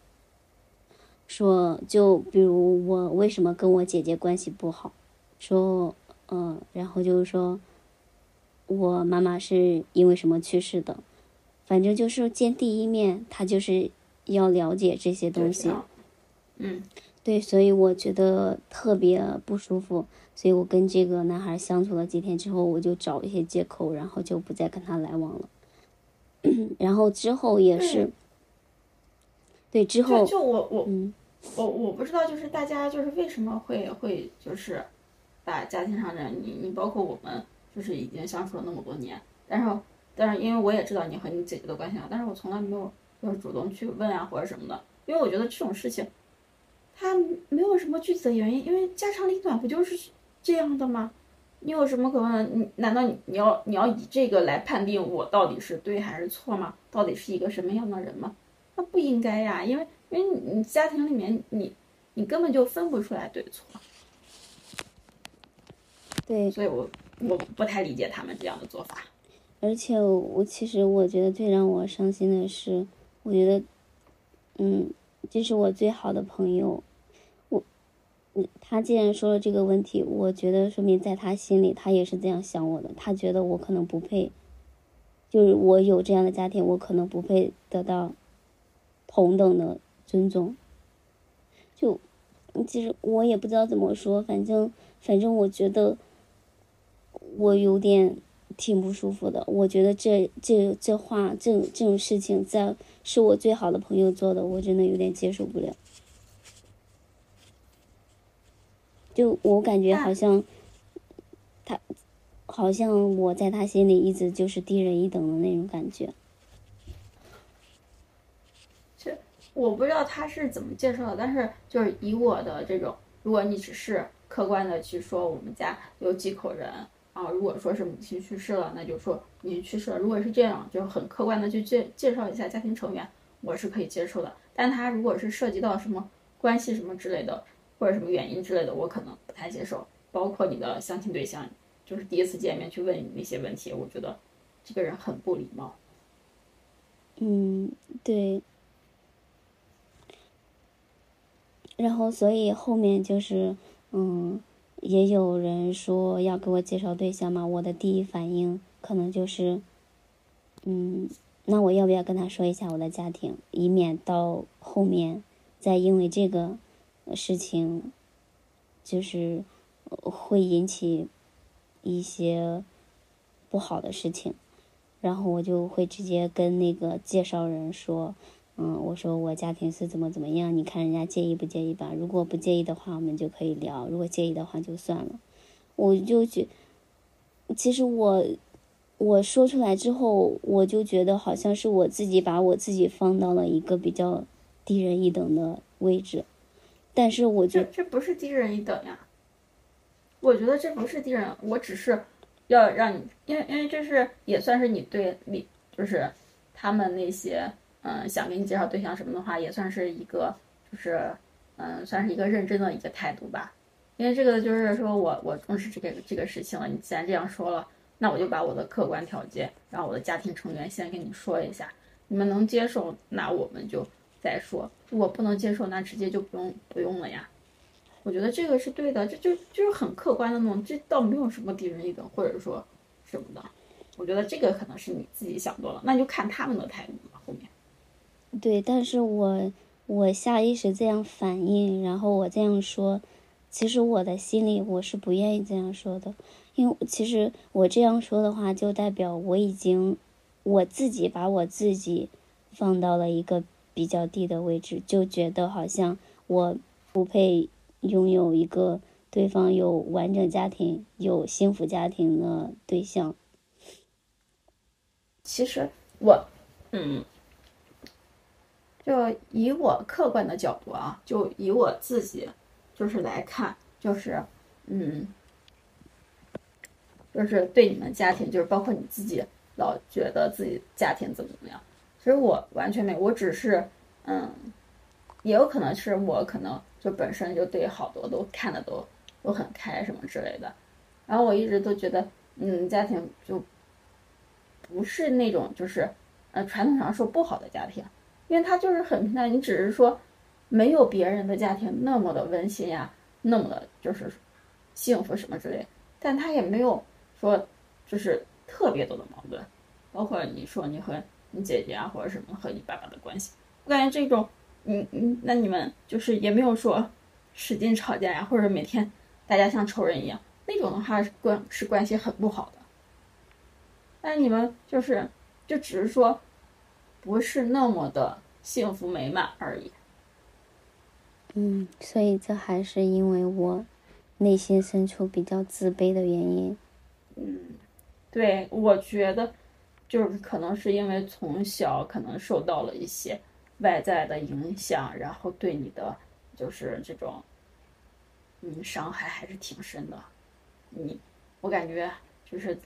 说，就比如我为什么跟我姐姐关系不好？说，嗯，然后就是说，我妈妈是因为什么去世的？反正就是见第一面，他就是要了解这些东西。嗯，对，所以我觉得特别不舒服。所以我跟这个男孩相处了几天之后，我就找一些借口，然后就不再跟他来往了。[CLEARS THROAT] 然后之后也是。对，之后就我我嗯我我不知道，就是大家就是为什么会会就是把家庭上的你你包括我们就是已经相处了那么多年，但是但是因为我也知道你和你姐姐的关系啊，但是我从来没有就是主动去问啊或者什么的，因为我觉得这种事情，它没有什么具体的原因，因为家长里短不就是这样的吗？你有什么可问的？你难道你你要你要以这个来判定我到底是对还是错吗？到底是一个什么样的人吗？那不应该呀，因为因为你家庭里面你你根本就分不出来对错，对，所以我我不太理解他们这样的做法。而且我其实我觉得最让我伤心的是，我觉得，嗯，这是我最好的朋友，我，嗯，他既然说了这个问题，我觉得说明在他心里他也是这样想我的，他觉得我可能不配，就是我有这样的家庭，我可能不配得到。同等的尊重，就其实我也不知道怎么说，反正反正我觉得我有点挺不舒服的。我觉得这这这话这这种事情在是我最好的朋友做的，我真的有点接受不了。就我感觉好像他好像我在他心里一直就是低人一等的那种感觉。我不知道他是怎么介绍的，但是就是以我的这种，如果你只是客观的去说我们家有几口人啊，如果说是母亲去世了，那就说你去世了。如果是这样，就很客观的去介介绍一下家庭成员，我是可以接受的。但他如果是涉及到什么关系什么之类的，或者什么原因之类的，我可能不太接受。包括你的相亲对象，就是第一次见面去问你那些问题，我觉得这个人很不礼貌。嗯，对。然后，所以后面就是，嗯，也有人说要给我介绍对象嘛。我的第一反应可能就是，嗯，那我要不要跟他说一下我的家庭，以免到后面再因为这个事情，就是会引起一些不好的事情。然后我就会直接跟那个介绍人说。嗯，我说我家庭是怎么怎么样，你看人家介意不介意吧？如果不介意的话，我们就可以聊；如果介意的话，就算了。我就觉，其实我我说出来之后，我就觉得好像是我自己把我自己放到了一个比较低人一等的位置，但是我觉得这不是低人一等呀。我觉得这不是低人，我只是要让你，因为因为这是也算是你对你就是他们那些。嗯，想给你介绍对象什么的话，也算是一个，就是，嗯，算是一个认真的一个态度吧。因为这个就是说我我重视这个这个事情了。你既然这样说了，那我就把我的客观条件，然后我的家庭成员先跟你说一下。你们能接受，那我们就再说；如果不能接受，那直接就不用不用了呀。我觉得这个是对的，这就就是很客观的那种，这倒没有什么低人一等或者说什么的。我觉得这个可能是你自己想多了，那就看他们的态度了。对，但是我我下意识这样反应，然后我这样说，其实我的心里我是不愿意这样说的，因为其实我这样说的话，就代表我已经我自己把我自己放到了一个比较低的位置，就觉得好像我不配拥有一个对方有完整家庭、有幸福家庭的对象。其实我，嗯。就以我客观的角度啊，就以我自己，就是来看，就是，嗯，就是对你们家庭，就是包括你自己，老觉得自己家庭怎么怎么样，其实我完全没，我只是，嗯，也有可能是我可能就本身就对好多都看的都都很开什么之类的，然后我一直都觉得，嗯，家庭就不是那种就是，呃，传统上说不好的家庭。因为他就是很平淡，你只是说没有别人的家庭那么的温馨呀，那么的就是幸福什么之类，但他也没有说就是特别多的矛盾，包括你说你和你姐姐啊或者什么和你爸爸的关系，我感觉这种，嗯嗯，那你们就是也没有说使劲吵架呀，或者每天大家像仇人一样，那种的话关是关系很不好的，但你们就是就只是说。不是那么的幸福美满而已。嗯，所以这还是因为我内心深处比较自卑的原因。嗯，对，我觉得就是可能是因为从小可能受到了一些外在的影响，然后对你的就是这种嗯伤害还是挺深的。你，我感觉就是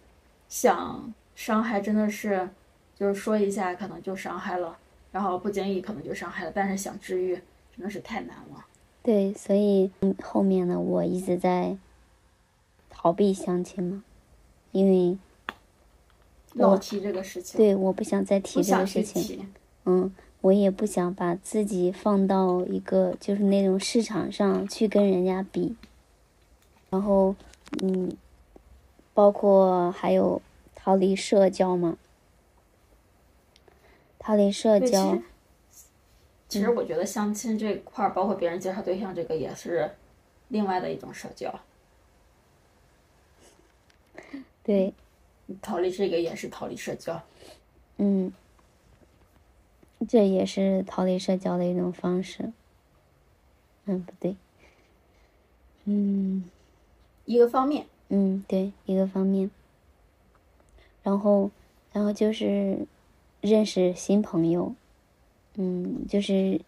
想伤害真的是。就是说一下，可能就伤害了，然后不经意可能就伤害了，但是想治愈真的是太难了。对，所以后面呢，我一直在逃避相亲嘛，因为 [LAUGHS] 老提这个事情。对，我不想再提这个事情。嗯，我也不想把自己放到一个就是那种市场上去跟人家比，然后嗯，包括还有逃离社交嘛。逃离社交，其实我觉得相亲这块儿，包括别人介绍对象，这个也是另外的一种社交。对，逃离这个也是逃离社交。嗯，这也是逃离社交的一种方式。嗯，不对。嗯，一个方面。嗯，对，一个方面。然后，然后就是认识新朋友。嗯，就是，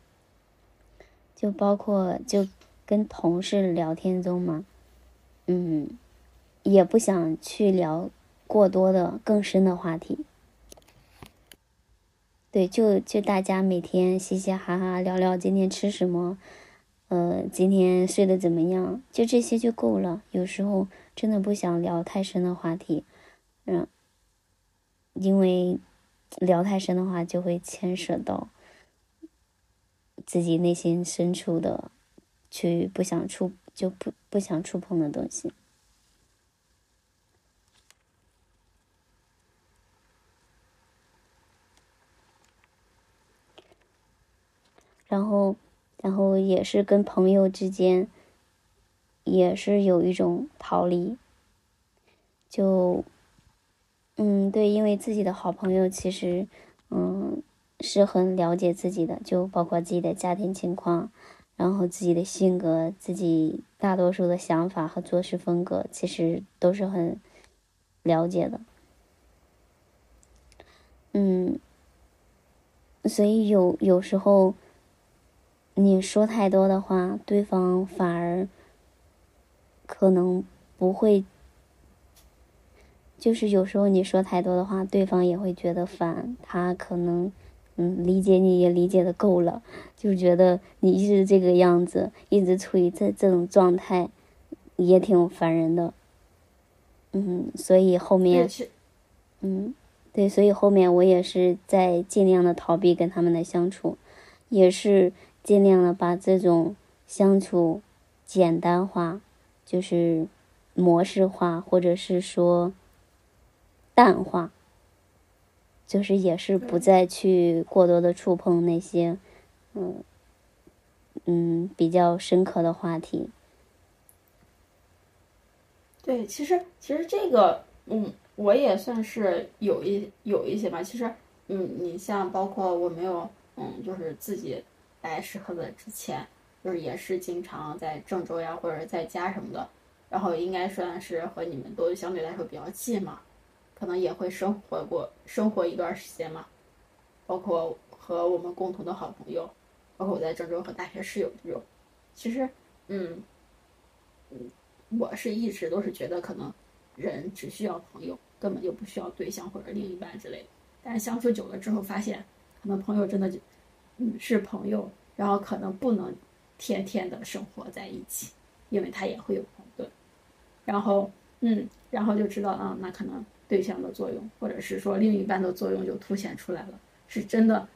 就包括就跟同事聊天中嘛。嗯。也不想去聊过多的更深的话题，对，就就大家每天嘻嘻哈哈聊聊今天吃什么，呃，今天睡得怎么样，就这些就够了。有时候真的不想聊太深的话题，嗯，因为聊太深的话就会牵涉到自己内心深处的，去不想触就不不想触碰的东西。然后，然后也是跟朋友之间，也是有一种逃离。就，嗯，对，因为自己的好朋友其实，嗯，是很了解自己的，就包括自己的家庭情况，然后自己的性格，自己大多数的想法和做事风格，其实都是很了解的。嗯，所以有有时候。你说太多的话，对方反而可能不会。就是有时候你说太多的话，对方也会觉得烦。他可能嗯理解你也理解的够了，就觉得你一直这个样子，一直处于这这种状态，也挺烦人的。嗯，所以后面，嗯，对，所以后面我也是在尽量的逃避跟他们的相处，也是。尽量的把这种相处简单化，就是模式化，或者是说淡化，就是也是不再去过多的触碰那些嗯嗯比较深刻的话题。对，其实其实这个嗯，我也算是有一有一些吧。其实嗯，你像包括我没有嗯，就是自己。来石河子之前，就是也是经常在郑州呀，或者在家什么的，然后应该算是和你们都相对来说比较近嘛，可能也会生活过生活一段时间嘛，包括和我们共同的好朋友，包括我在郑州和大学室友这种，其实，嗯，嗯，我是一直都是觉得可能人只需要朋友，根本就不需要对象或者另一半之类的，但相处久了之后发现，可能朋友真的就。嗯，是朋友，然后可能不能天天的生活在一起，因为他也会有矛盾。然后，嗯，然后就知道啊，那可能对象的作用，或者是说另一半的作用就凸显出来了，是真的，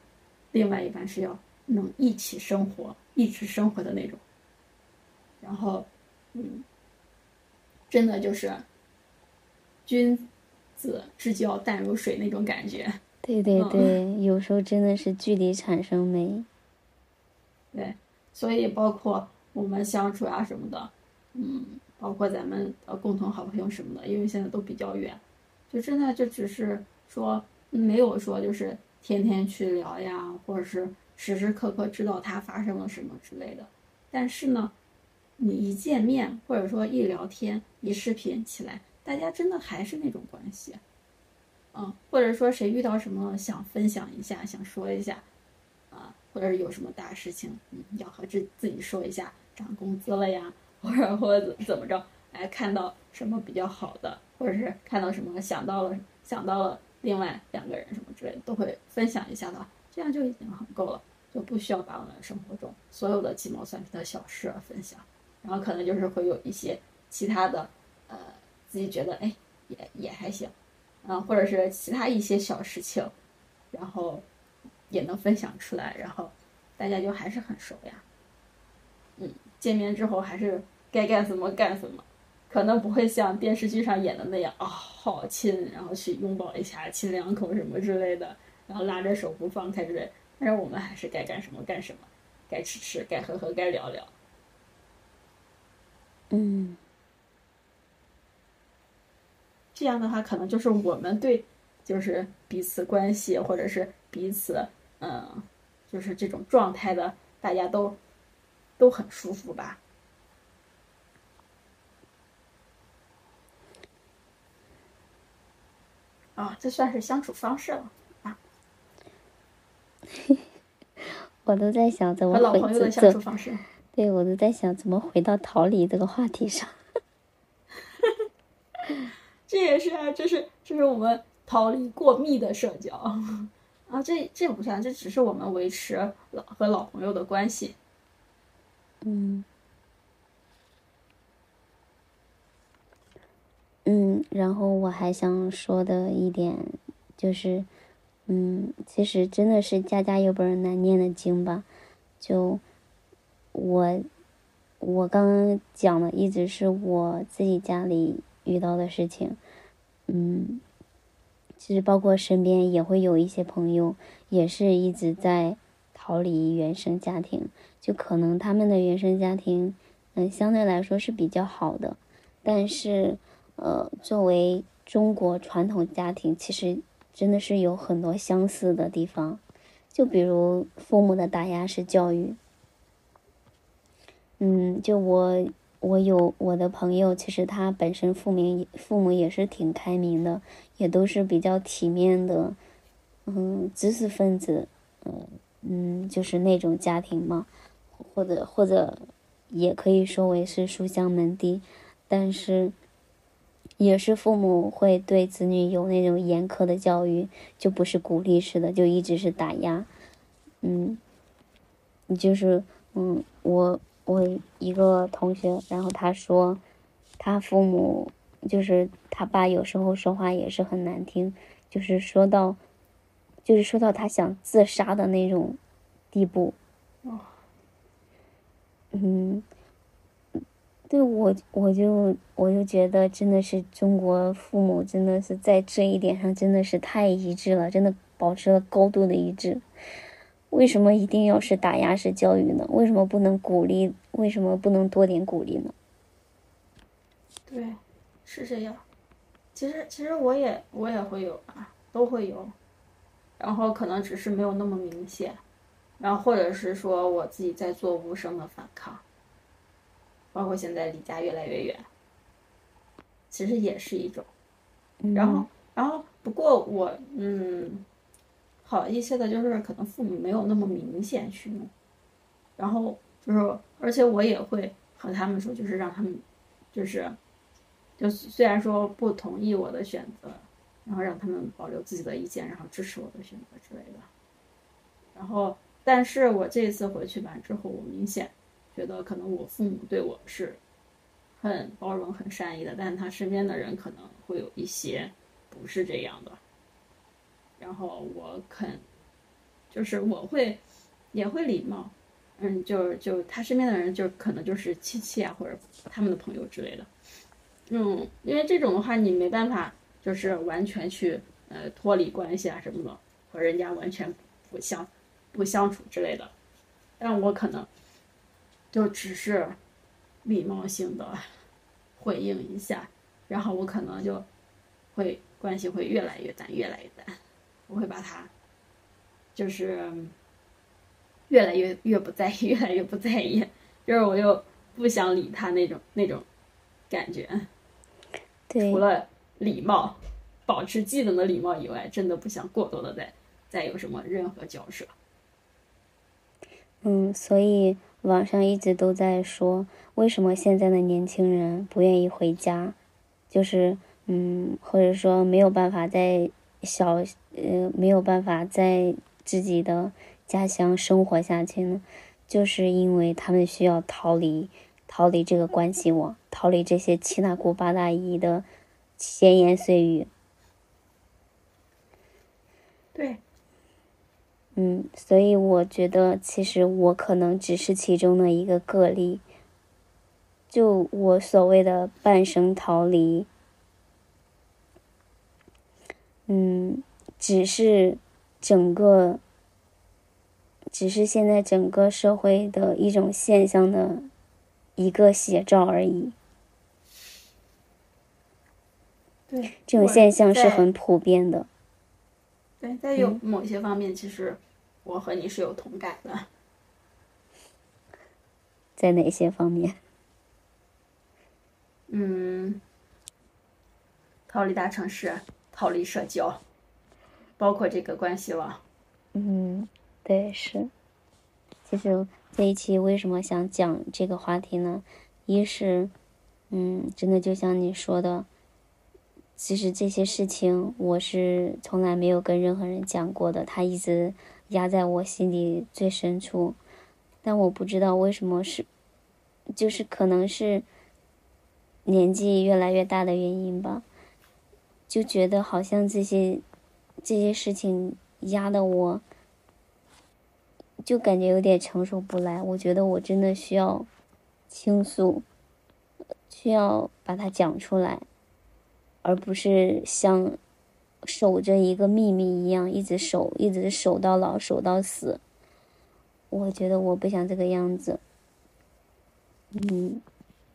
另外一半是要能一起生活、一直生活的那种。然后，嗯，真的就是君子之交淡如水那种感觉。对对对，[LAUGHS] 有时候真的是距离产生美。对，所以包括我们相处啊什么的，嗯，包括咱们呃共同好朋友什么的，因为现在都比较远，就真的就只是说没有说就是天天去聊呀，或者是时时刻刻知道他发生了什么之类的。但是呢，你一见面或者说一聊天一视频起来，大家真的还是那种关系。嗯，或者说谁遇到什么想分享一下，想说一下，啊，或者是有什么大事情，嗯，要和自自己说一下，涨工资了呀，或者或者怎么着，哎，看到什么比较好的，或者是看到什么想到了想到了另外两个人什么之类的，都会分享一下的，这样就已经很够了，就不需要把我们生活中所有的鸡毛蒜皮的小事分享，然后可能就是会有一些其他的，呃，自己觉得哎也也还行。啊，或者是其他一些小事情，然后也能分享出来，然后大家就还是很熟呀。嗯，见面之后还是该干什么干什么，可能不会像电视剧上演的那样啊，好亲，然后去拥抱一下，亲两口什么之类的，然后拉着手不放开之类，但是我们还是该干什么干什么，该吃吃，该喝喝，该聊聊。嗯，这样的话，可能就是我们对，就是彼此关系，或者是彼此，嗯，就是这种状态的，大家都都很舒服吧。啊，这算是相处方式了啊。[LAUGHS] 我都在想怎么和老回朋友的相处方式。[LAUGHS] 对，我都在想怎么回到逃离这个话题上。[LAUGHS] 这也是啊，这是这是我们逃离过密的社交啊，这这不算，这只是我们维持老和老朋友的关系。嗯。嗯，然后我还想说的一点就是，嗯，其实真的是家家有本难念的经吧。就我，我刚刚讲的一直是我自己家里遇到的事情。嗯，其实包括身边也会有一些朋友，也是一直在逃离原生家庭。就可能他们的原生家庭，嗯，相对来说是比较好的，但是。呃，作为中国传统家庭，其实真的是有很多相似的地方，就比如父母的打压式教育。嗯，就我我有我的朋友，其实他本身父母父母也是挺开明的，也都是比较体面的，嗯，知识分子，嗯嗯，就是那种家庭嘛，或者或者也可以说为是书香门第，但是。也是父母会对子女有那种严苛的教育，就不是鼓励式的，就一直是打压。嗯，就是嗯，我我一个同学，然后他说，他父母就是他爸有时候说话也是很难听，就是说到，就是说到他想自杀的那种地步。嗯。对我，我就我就觉得真的是中国父母真的是在这一点上真的是太一致了，真的保持了高度的一致。为什么一定要是打压式教育呢？为什么不能鼓励？为什么不能多点鼓励呢？对，是这样。其实其实我也我也会有啊，都会有，然后可能只是没有那么明显，然后或者是说我自己在做无声的反抗。包括现在离家越来越远，其实也是一种。然后，然后不过我嗯，好一些的就是可能父母没有那么明显去弄，然后就是，而且我也会和他们说，就是让他们，就是，就虽然说不同意我的选择，然后让他们保留自己的意见，然后支持我的选择之类的。然后，但是我这次回去完之后，我明显。觉得可能我父母对我是很包容、很善意的，但是他身边的人可能会有一些不是这样的。然后我肯，就是我会也会礼貌，嗯，就就他身边的人就可能就是亲戚啊，或者他们的朋友之类的。嗯，因为这种的话，你没办法就是完全去呃脱离关系啊什么的，和人家完全不相不相处之类的。但我可能。就只是礼貌性的回应一下，然后我可能就会关系会越来越淡，越来越淡。我会把他就是越来越越不在意，[LAUGHS] 越来越不在意，就是我又不想理他那种那种感觉。对，除了礼貌，保持基本的礼貌以外，真的不想过多的再再有什么任何交涉。嗯，所以。网上一直都在说，为什么现在的年轻人不愿意回家，就是，嗯，或者说没有办法在小，呃，没有办法在自己的家乡生活下去呢？就是因为他们需要逃离，逃离这个关系网，逃离这些七大姑八大姨的闲言碎语。对。嗯，所以我觉得，其实我可能只是其中的一个个例。就我所谓的半生逃离，嗯，只是整个只是现在整个社会的一种现象的一个写照而已。对，这种现象是很普遍的。对，在有某些方面，其实我和你是有同感的。在哪些方面？嗯，逃离大城市，逃离社交，包括这个关系网。嗯，对，是。其实这一期为什么想讲这个话题呢？一是，嗯，真的就像你说的。其实这些事情我是从来没有跟任何人讲过的，他一直压在我心里最深处，但我不知道为什么是，就是可能是年纪越来越大的原因吧，就觉得好像这些这些事情压的我，就感觉有点承受不来。我觉得我真的需要倾诉，需要把它讲出来。而不是像守着一个秘密一样，一直守，一直守到老，守到死。我觉得我不想这个样子。嗯，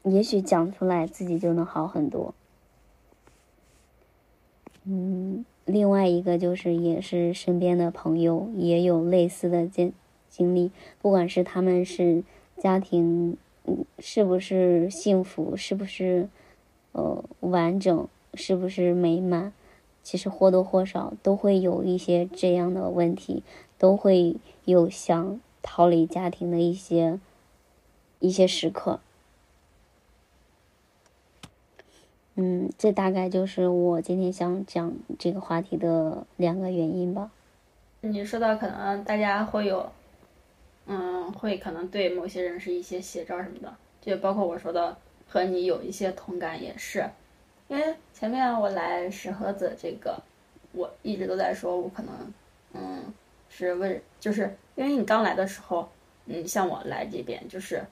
也许讲出来自己就能好很多。嗯，另外一个就是，也是身边的朋友也有类似的经经历，不管是他们是家庭，嗯，是不是幸福，是不是呃完整。是不是美满？其实或多或少都会有一些这样的问题，都会有想逃离家庭的一些一些时刻。嗯，这大概就是我今天想讲这个话题的两个原因吧。你说到可能大家会有，嗯，会可能对某些人是一些写照什么的，就包括我说的和你有一些同感也是。因为前面我来石河子这个，我一直都在说，我可能，嗯，是为，就是因为你刚来的时候，嗯，像我来这边就是，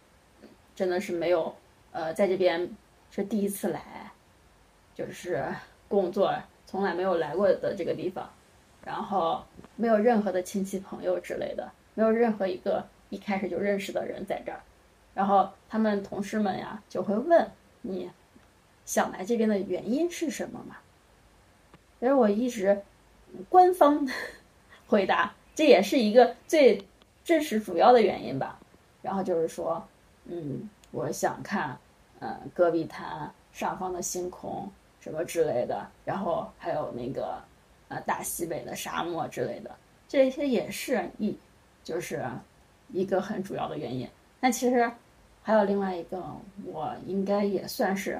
真的是没有，呃，在这边是第一次来，就是工作，从来没有来过的这个地方，然后没有任何的亲戚朋友之类的，没有任何一个一开始就认识的人在这儿，然后他们同事们呀就会问你。想来这边的原因是什么嘛？其实我一直官方回答，这也是一个最真实主要的原因吧。然后就是说，嗯，我想看，嗯，戈壁滩上方的星空什么之类的，然后还有那个呃大西北的沙漠之类的，这些也是一就是一个很主要的原因。那其实还有另外一个，我应该也算是。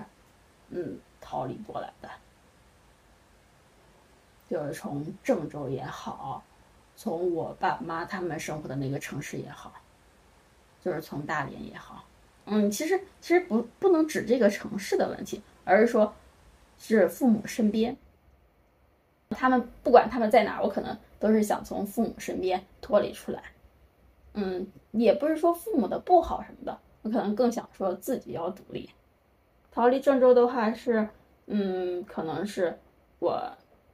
嗯，逃离过来的，就是从郑州也好，从我爸妈他们生活的那个城市也好，就是从大连也好，嗯，其实其实不不能指这个城市的问题，而是说，是父母身边，他们不管他们在哪儿，我可能都是想从父母身边脱离出来，嗯，也不是说父母的不好什么的，我可能更想说自己要独立。逃离郑州的话是，嗯，可能是我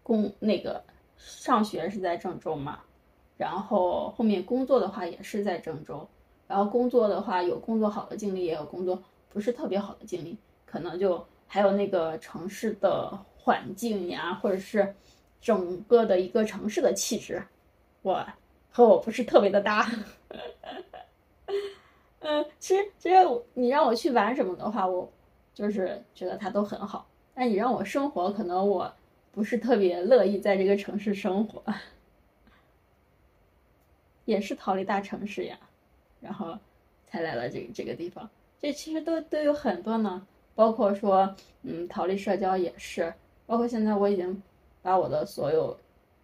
工那个上学是在郑州嘛，然后后面工作的话也是在郑州，然后工作的话有工作好的经历，也有工作不是特别好的经历，可能就还有那个城市的环境呀，或者是整个的一个城市的气质，我和我不是特别的搭。[LAUGHS] 嗯，其实其实你让我去玩什么的话，我。就是觉得它都很好，但你让我生活，可能我不是特别乐意在这个城市生活，[LAUGHS] 也是逃离大城市呀，然后才来了这这个地方。这其实都都有很多呢，包括说，嗯，逃离社交也是，包括现在我已经把我的所有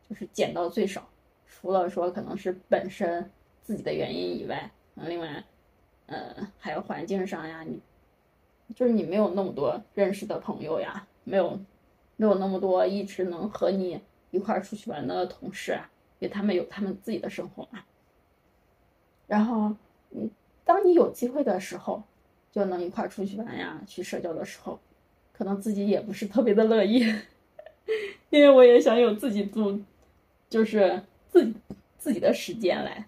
就是减到最少，除了说可能是本身自己的原因以外，嗯，另外，呃，还有环境上呀，你。就是你没有那么多认识的朋友呀，没有，没有那么多一直能和你一块儿出去玩的同事，因为他们有他们自己的生活嘛。然后，嗯，当你有机会的时候，就能一块儿出去玩呀，去社交的时候，可能自己也不是特别的乐意，[LAUGHS] 因为我也想有自己住，就是自己自己的时间来，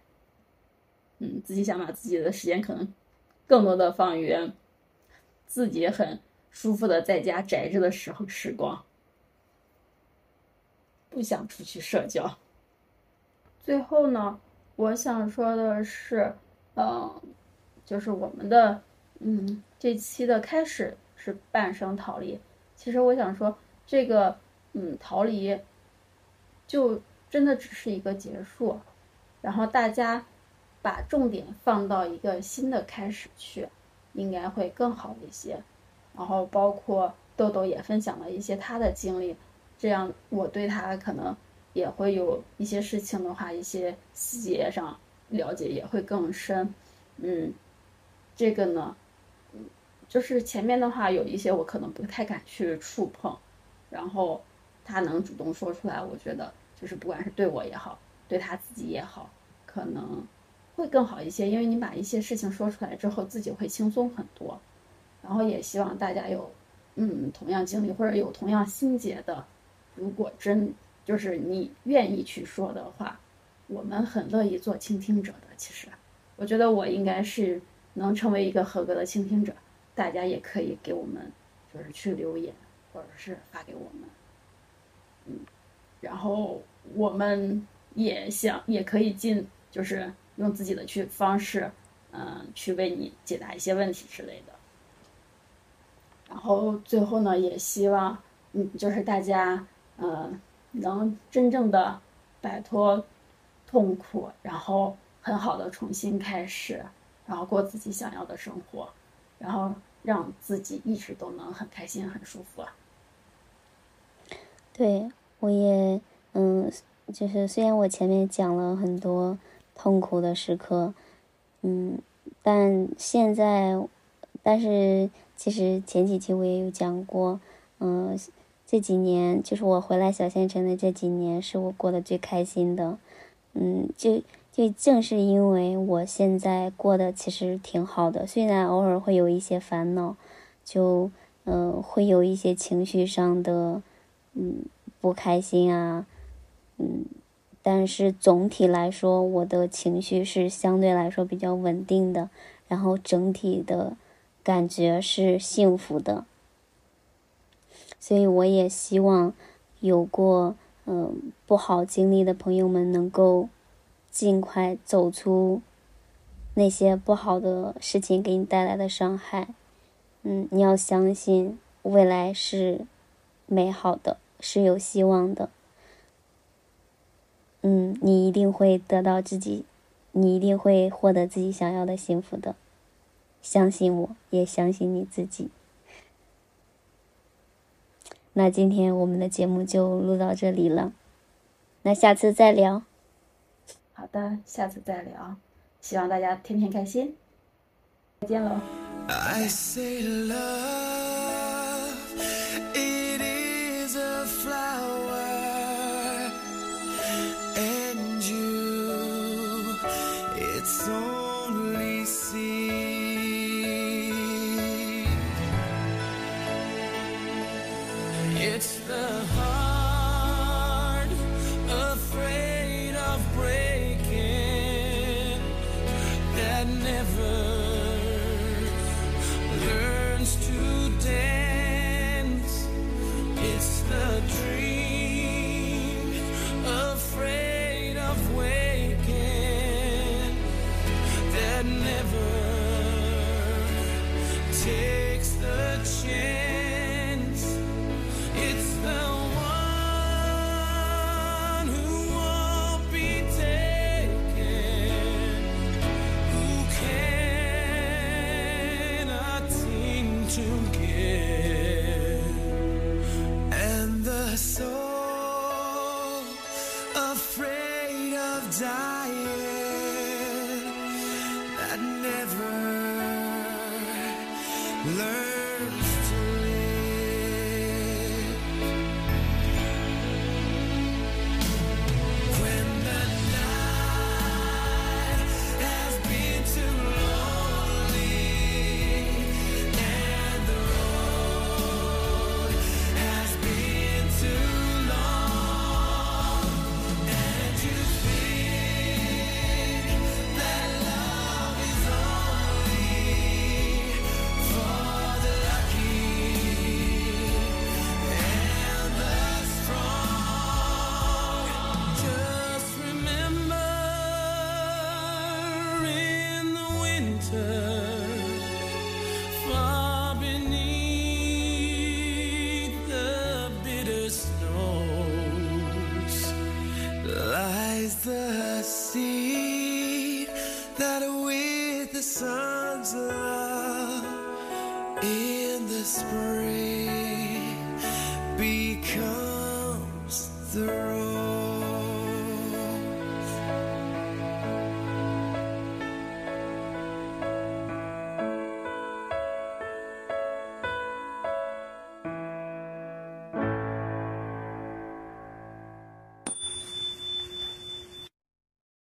嗯自己想把自己的时间可能更多的放于自己很舒服的在家宅着的时候时光，不想出去社交。最后呢，我想说的是，嗯，就是我们的嗯这期的开始是半生逃离，其实我想说这个嗯逃离就真的只是一个结束，然后大家。把重点放到一个新的开始去，应该会更好一些。然后包括豆豆也分享了一些他的经历，这样我对他可能也会有一些事情的话，一些细节上了解也会更深。嗯，这个呢，嗯，就是前面的话有一些我可能不太敢去触碰，然后他能主动说出来，我觉得就是不管是对我也好，对他自己也好，可能。会更好一些，因为你把一些事情说出来之后，自己会轻松很多。然后也希望大家有，嗯，同样经历或者有同样心结的，如果真就是你愿意去说的话，我们很乐意做倾听者的。其实，我觉得我应该是能成为一个合格的倾听者。大家也可以给我们，就是去留言或者是发给我们，嗯，然后我们也想也可以进就是。用自己的去方式，嗯，去为你解答一些问题之类的。然后最后呢，也希望，嗯，就是大家，嗯，能真正的摆脱痛苦，然后很好的重新开始，然后过自己想要的生活，然后让自己一直都能很开心、很舒服。对，我也，嗯，就是虽然我前面讲了很多。痛苦的时刻，嗯，但现在，但是其实前几期我也有讲过，嗯，这几年就是我回来小县城的这几年是我过得最开心的，嗯，就就正是因为我现在过得其实挺好的，虽然偶尔会有一些烦恼，就嗯会有一些情绪上的嗯不开心啊，嗯。但是总体来说，我的情绪是相对来说比较稳定的，然后整体的感觉是幸福的。所以我也希望有过嗯不好经历的朋友们能够尽快走出那些不好的事情给你带来的伤害。嗯，你要相信未来是美好的，是有希望的。嗯，你一定会得到自己，你一定会获得自己想要的幸福的。相信我，也相信你自己。那今天我们的节目就录到这里了，那下次再聊。好的，下次再聊，希望大家天天开心。再见喽。never